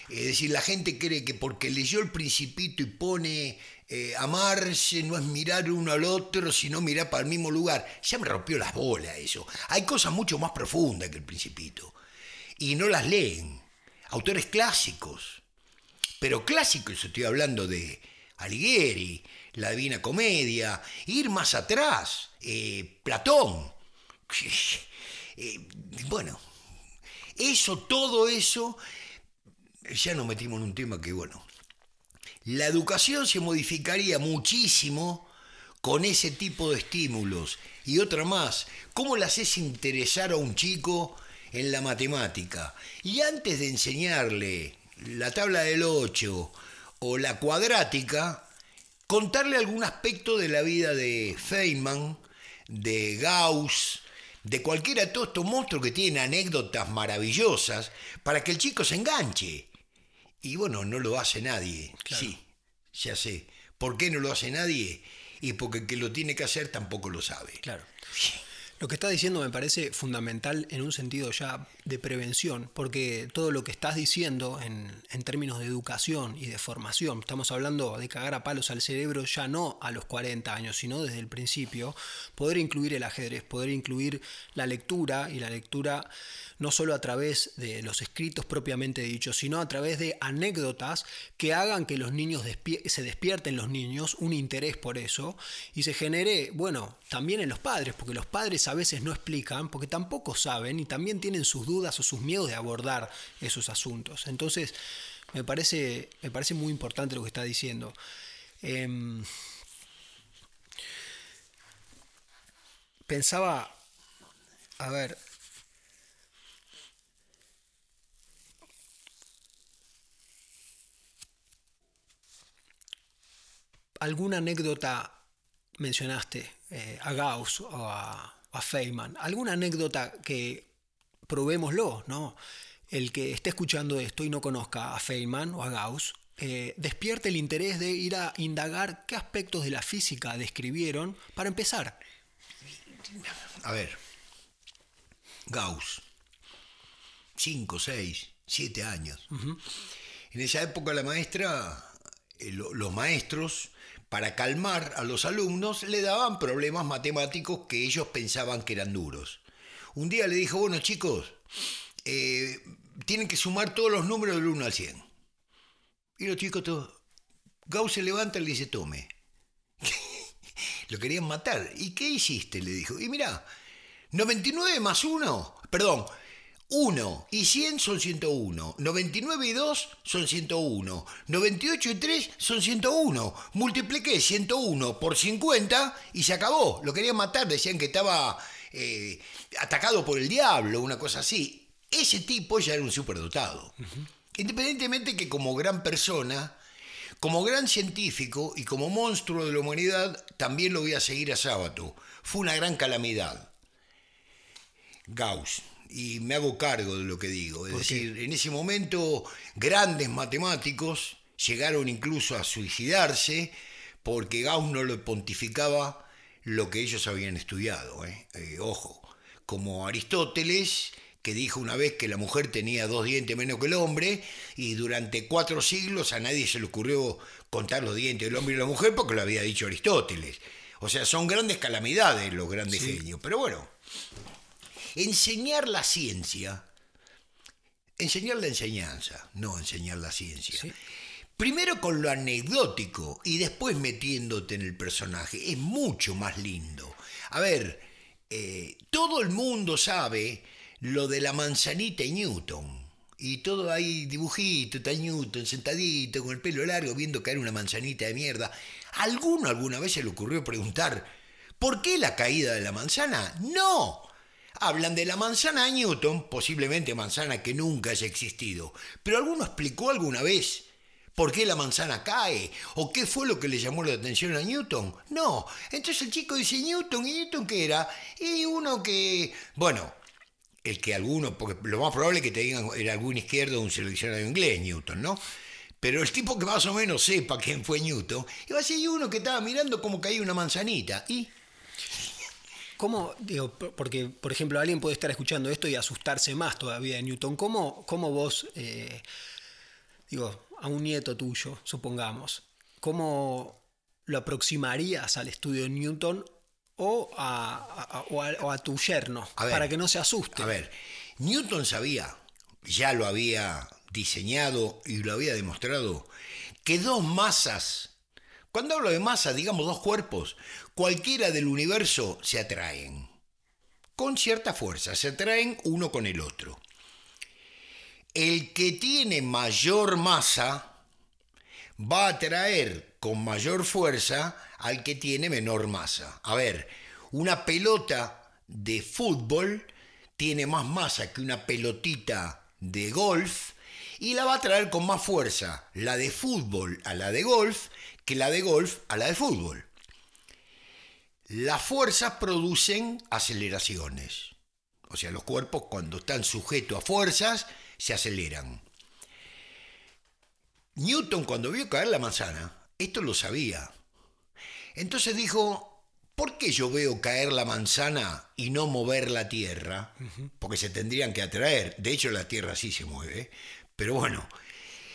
Speaker 1: Es decir, la gente cree que porque leyó el principito y pone eh, amarse no es mirar uno al otro, sino mirar para el mismo lugar. Ya me rompió las bolas eso. Hay cosas mucho más profundas que el principito. Y no las leen. Autores clásicos. Pero clásicos, estoy hablando de Alighieri, La Divina Comedia, ir más atrás, eh, Platón. *laughs* Eh, bueno, eso, todo eso, ya nos metimos en un tema que, bueno, la educación se modificaría muchísimo con ese tipo de estímulos. Y otra más, ¿cómo le haces interesar a un chico en la matemática? Y antes de enseñarle la tabla del 8 o la cuadrática, contarle algún aspecto de la vida de Feynman, de Gauss, de cualquiera de todos estos monstruos que tienen anécdotas maravillosas para que el chico se enganche. Y bueno, no lo hace nadie. Sí, ya sé. ¿Por qué no lo hace nadie? Y porque el que lo tiene que hacer tampoco lo sabe.
Speaker 2: Claro. Lo que estás diciendo me parece fundamental en un sentido ya de prevención, porque todo lo que estás diciendo en, en, términos de educación y de formación, estamos hablando de cagar a palos al cerebro ya no a los 40 años, sino desde el principio, poder incluir el ajedrez, poder incluir la lectura y la lectura no solo a través de los escritos propiamente dichos, sino a través de anécdotas que hagan que los niños se despierten los niños un interés por eso y se genere, bueno, también en los padres, porque los padres a veces no explican, porque tampoco saben y también tienen sus dudas o sus miedos de abordar esos asuntos. Entonces, me parece, me parece muy importante lo que está diciendo. Em, pensaba, a ver, alguna anécdota mencionaste eh, a Gauss o a, Feynman, alguna anécdota que probémoslo, ¿no? El que esté escuchando esto y no conozca a Feynman o a Gauss, eh, despierte el interés de ir a indagar qué aspectos de la física describieron para empezar.
Speaker 1: A ver, Gauss, 5, 6, 7 años. En esa época la maestra, eh, los maestros para calmar a los alumnos, le daban problemas matemáticos que ellos pensaban que eran duros. Un día le dijo, bueno chicos, eh, tienen que sumar todos los números del 1 al 100. Y los chicos todos, Gauss se levanta y le dice, tome. *laughs* Lo querían matar. ¿Y qué hiciste? Le dijo. Y mira, 99 más 1, perdón, 1 y 100 son 101, 99 y 2 son 101, 98 y 3 son 101. Multipliqué 101 por 50 y se acabó. Lo querían matar, decían que estaba eh, atacado por el diablo, una cosa así. Ese tipo ya era un superdotado. Independientemente que como gran persona, como gran científico y como monstruo de la humanidad, también lo voy a seguir a sábado. Fue una gran calamidad. Gauss y me hago cargo de lo que digo. Es decir, en ese momento grandes matemáticos llegaron incluso a suicidarse porque Gauss no le pontificaba lo que ellos habían estudiado. ¿eh? Eh, ojo, como Aristóteles, que dijo una vez que la mujer tenía dos dientes menos que el hombre y durante cuatro siglos a nadie se le ocurrió contar los dientes del hombre y la mujer porque lo había dicho Aristóteles. O sea, son grandes calamidades los grandes genios. Pero bueno, enseñar la ciencia, enseñar la enseñanza, no enseñar la ciencia. Primero con lo anecdótico y después metiéndote en el personaje. Es mucho más lindo. A ver, eh, todo el mundo sabe lo de la manzanita y Newton. Y todo ahí dibujito, está Newton sentadito con el pelo largo viendo caer una manzanita de mierda. ¿Alguno alguna vez se le ocurrió preguntar, ¿por qué la caída de la manzana? No. Hablan de la manzana Newton, posiblemente manzana que nunca haya existido. Pero ¿alguno explicó alguna vez ¿Por qué la manzana cae? ¿O qué fue lo que le llamó la atención a Newton? No. Entonces el chico dice, Newton, ¿y Newton qué era? Y uno que, bueno, el que alguno, porque lo más probable es que te digan era algún izquierdo o un seleccionado inglés, Newton, ¿no? Pero el tipo que más o menos sepa quién fue Newton, iba a ser uno que estaba mirando cómo caía una manzanita. Y
Speaker 2: ¿Cómo, digo, porque, por ejemplo, alguien puede estar escuchando esto y asustarse más todavía de Newton? ¿Cómo, cómo vos, eh, digo, a un nieto tuyo, supongamos, ¿cómo lo aproximarías al estudio de Newton o a, tu yerno para que no se asuste?
Speaker 1: A ver, Newton sabía, ya lo había diseñado y lo había demostrado, que dos masas, cuando hablo de masa, digamos dos cuerpos, cualquiera del universo se atraen, con cierta fuerza, se atraen uno con el otro el que tiene mayor masa va a atraer con mayor fuerza al que tiene menor masa. A ver, una pelota de fútbol tiene más masa que una pelotita de golf y la va a traer con más fuerza la de fútbol a la de golf que la de golf a la de fútbol. Las fuerzas producen aceleraciones. O sea, los cuerpos cuando están sujetos a fuerzas se aceleran. Newton cuando vio caer la manzana, esto lo sabía. Entonces dijo, ¿por qué yo veo caer la manzana y no mover la tierra? Porque se tendrían que atraer. De hecho, la tierra sí se mueve. Pero bueno,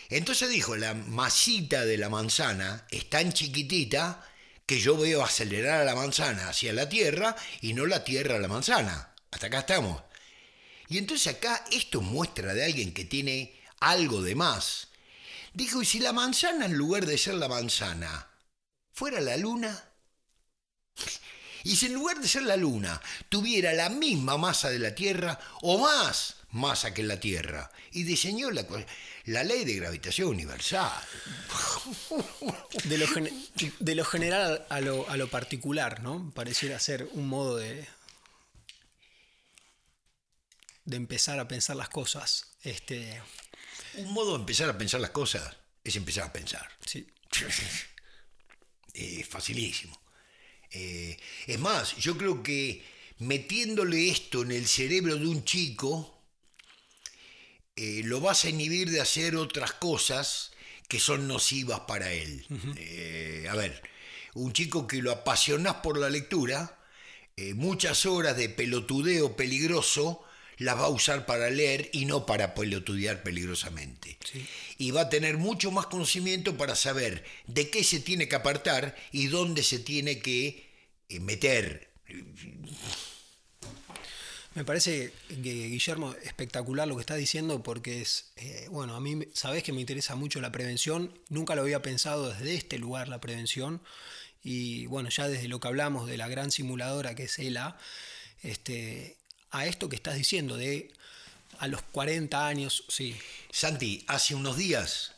Speaker 1: entonces dijo, la masita de la manzana es tan chiquitita que yo veo acelerar a la manzana hacia la tierra y no la tierra a la manzana. Hasta acá estamos. Y entonces acá esto muestra de alguien que tiene algo de más. Dijo, ¿y si la manzana en lugar de ser la manzana fuera la luna? *laughs* Y si en lugar de ser la luna tuviera la misma masa de la Tierra o más masa que la Tierra y diseñó la, la ley de gravitación universal.
Speaker 2: De lo, de lo general a lo, a lo particular, ¿no? Pareciera ser un modo de, de empezar a pensar las cosas. Este...
Speaker 1: Un modo de empezar a pensar las cosas es empezar a pensar.
Speaker 2: Sí. *laughs*
Speaker 1: es facilísimo. Eh, es más, yo creo que metiéndole esto en el cerebro de un chico, eh, lo vas a inhibir de hacer otras cosas que son nocivas para él. Eh, a ver, un chico que lo apasionás por la lectura, muchas horas de pelotudeo peligroso las va a usar para leer y no para pelotudear peligrosamente. Y va a tener mucho más conocimiento para saber de qué se tiene que apartar y dónde se tiene que eh, meter.
Speaker 2: Me parece que Guillermo espectacular lo que está diciendo porque es, eh, bueno, a mí sabes que me interesa mucho la prevención, nunca lo había pensado desde este lugar la prevención y bueno, ya desde lo que hablamos de la gran simuladora que es ELA, este, a esto que estás diciendo, de a los 40 años, sí.
Speaker 1: Santi, hace unos días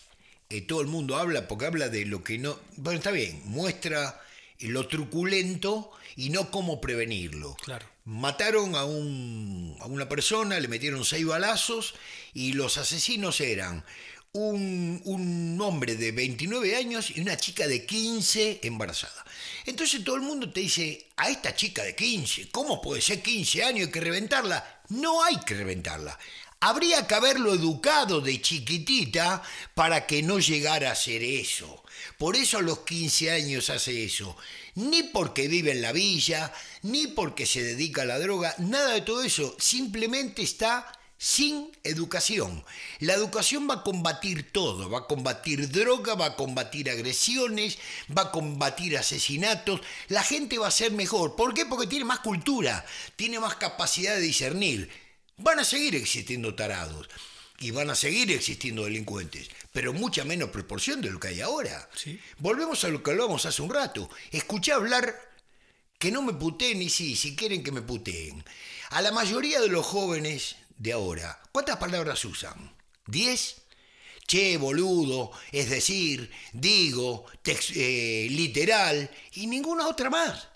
Speaker 1: eh, todo el mundo habla, porque habla de lo que no... Bueno, está bien, muestra lo truculento y no cómo prevenirlo.
Speaker 2: Claro.
Speaker 1: Mataron a, un, a una persona, le metieron seis balazos y los asesinos eran un, un, hombre de 29 años y una chica de 15 embarazada. Entonces todo el mundo te dice, a esta chica de 15, ¿cómo puede ser 15 años? Hay que reventarla. No hay que reventarla. Habría que haberlo educado de chiquitita para que no llegara a hacer eso. Por eso a los 15 años hace eso. Ni porque vive en la villa, ni porque se dedica a la droga, nada de todo eso. Simplemente está sin educación. La educación va a combatir todo, va a combatir droga, va a combatir agresiones, va a combatir asesinatos. La gente va a ser mejor. ¿Por qué? Porque tiene más cultura, tiene más capacidad de discernir. Van a seguir existiendo tarados y van a seguir existiendo delincuentes, pero mucha menos proporción de lo que hay ahora. Volvemos a lo que hablábamos hace un rato. Escuché hablar que no me puteen y sí, si quieren que me puteen. A la mayoría de los jóvenes de ahora, ¿cuántas palabras usan? ¿Diez? Che, boludo, es decir, digo, eh, literal y ninguna otra más.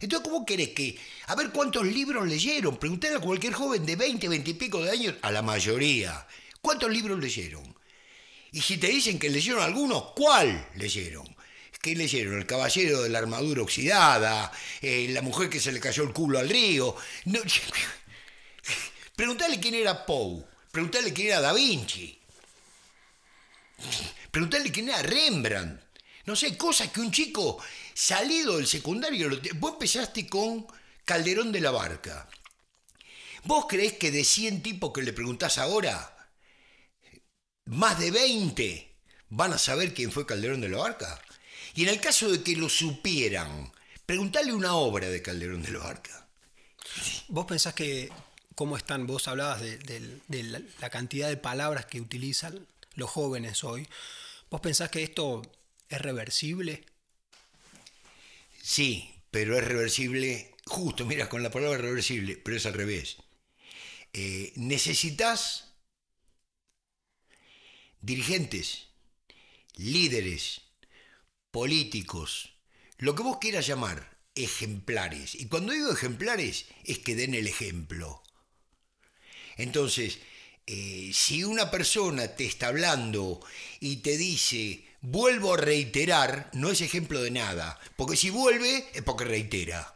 Speaker 1: Entonces, ¿cómo querés que.? A ver cuántos libros leyeron. Pregunté a cualquier joven de 20, 20 y pico de años, a la mayoría. ¿Cuántos libros leyeron? Y si te dicen que leyeron algunos, ¿cuál leyeron? ¿Qué leyeron? El caballero de la armadura oxidada, eh, la mujer que se le cayó el culo al río. No, *laughs* Preguntale quién era Poe. Preguntale quién era Da Vinci. Preguntale quién era Rembrandt. No sé, cosas que un chico salido del secundario. Vos empezaste con Calderón de la Barca. ¿Vos creés que de 100 tipos que le preguntás ahora, más de 20 van a saber quién fue Calderón de la Barca? Y en el caso de que lo supieran, preguntale una obra de Calderón de la Barca.
Speaker 2: ¿Vos pensás que cómo están, vos hablabas de, la, cantidad de palabras que utilizan los jóvenes hoy. ¿Vos pensás que esto es reversible?
Speaker 1: Sí, pero es reversible, justo, mira, con la palabra reversible, pero es al revés. Eh, necesitas dirigentes, líderes, políticos, lo que vos quieras llamar, ejemplares. Y cuando digo ejemplares es que den el ejemplo. Entonces, eh, si una persona te está hablando y te dice, vuelvo a reiterar, no es ejemplo de nada, porque si vuelve es porque reitera.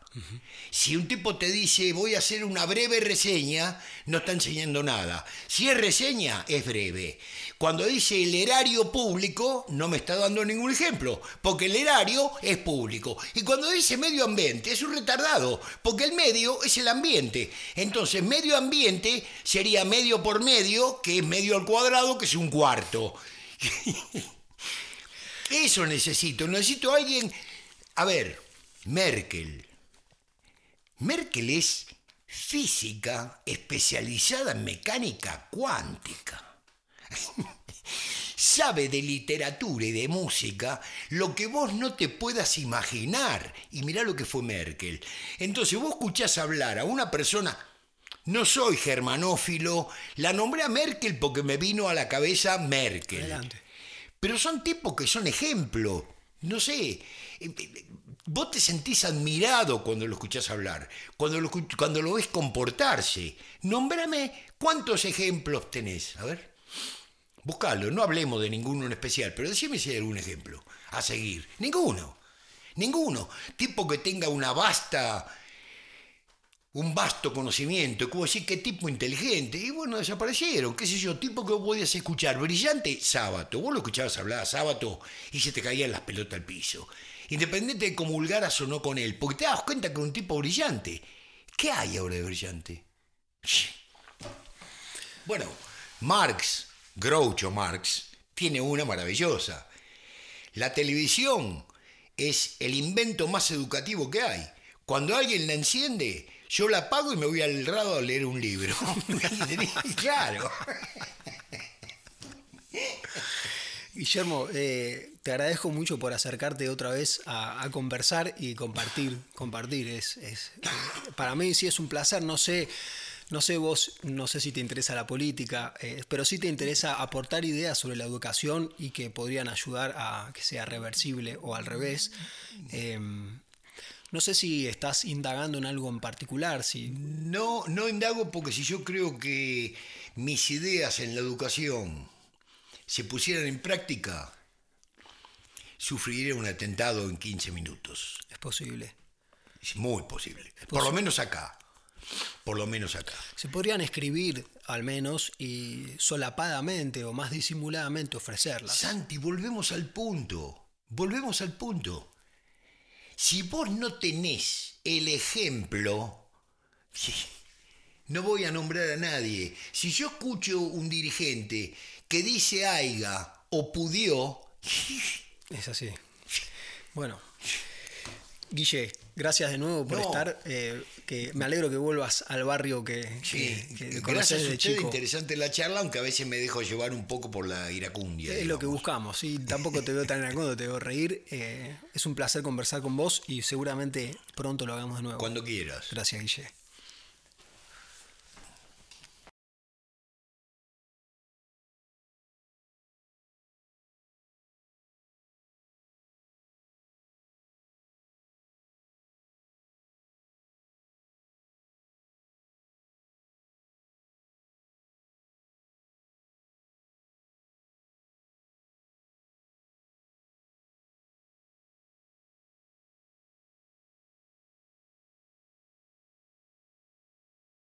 Speaker 1: Si un tipo te dice voy a hacer una breve reseña, no está enseñando nada. Si es reseña, es breve. Cuando dice el erario público, no me está dando ningún ejemplo, porque el erario es público. Y cuando dice medio ambiente, es un retardado, porque el medio es el ambiente. Entonces, medio ambiente sería medio por medio, que es medio al cuadrado, que es un cuarto. *laughs* Eso necesito. Necesito a alguien. A ver, Merkel Merkel es física especializada en mecánica cuántica. *laughs* Sabe de literatura y de música lo que vos no te puedas imaginar. Y mirá lo que fue Merkel. Entonces vos escuchás hablar a una persona, no soy germanófilo, la nombré a Merkel porque me vino a la cabeza Merkel. Pero son tipos que son ejemplo. No sé, Vos te sentís admirado cuando lo escuchás hablar, cuando lo, cuando lo ves comportarse. Nómbrame cuántos ejemplos tenés. A ver, buscalo. No hablemos de ninguno en especial, pero decime si hay algún ejemplo a seguir. Ninguno. Ninguno. Tipo que tenga una vasta un vasto conocimiento, como decir qué tipo inteligente, y bueno, desaparecieron, qué sé yo, tipo que vos podías escuchar brillante sábado, vos lo escuchabas hablar sábado y se te caían las pelotas al piso independiente de comulgaras o no con él, porque te das cuenta que es un tipo brillante. ¿Qué hay ahora de brillante? Bueno, Marx, Groucho Marx, tiene una maravillosa. La televisión es el invento más educativo que hay. Cuando alguien la enciende, yo la apago y me voy al rado a leer un libro. *laughs* *laughs* claro.
Speaker 2: Guillermo, eh, te agradezco mucho por acercarte otra vez a, conversar y compartir. Compartir es, eh, para mí sí es un placer. No sé, no sé vos, no sé si te interesa la política, eh, pero sí te interesa aportar ideas sobre la educación y que podrían ayudar a que sea reversible o al revés. Em, no sé si estás indagando en algo en particular. Si...
Speaker 1: No, no indago porque si yo creo que mis ideas en la educación se pusieran en práctica, sufriría un atentado en 15 minutos.
Speaker 2: Es posible.
Speaker 1: Es muy posible. Por lo menos acá. Por lo menos acá.
Speaker 2: Se podrían escribir al menos y solapadamente o más disimuladamente ofrecerlas.
Speaker 1: Santi, volvemos al punto. Volvemos al punto. Si vos no tenés el ejemplo, *laughs* no voy a nombrar a nadie. Si yo escucho un dirigente que dice aiga o pudió,
Speaker 2: Es así. Bueno, Guille, gracias de nuevo por
Speaker 1: No.
Speaker 2: estar. eh, que me alegro que vuelvas al barrio que,
Speaker 1: sí,
Speaker 2: que, que conoces
Speaker 1: gracias a usted,
Speaker 2: chico.
Speaker 1: interesante la charla, aunque a veces me dejo llevar un poco por la iracundia.
Speaker 2: Es lo que buscamos, sí, tampoco te veo tan iracundo, te veo reír. eh, es un placer conversar con vos y seguramente pronto lo hagamos de nuevo.
Speaker 1: Cuando quieras.
Speaker 2: Gracias, Guille.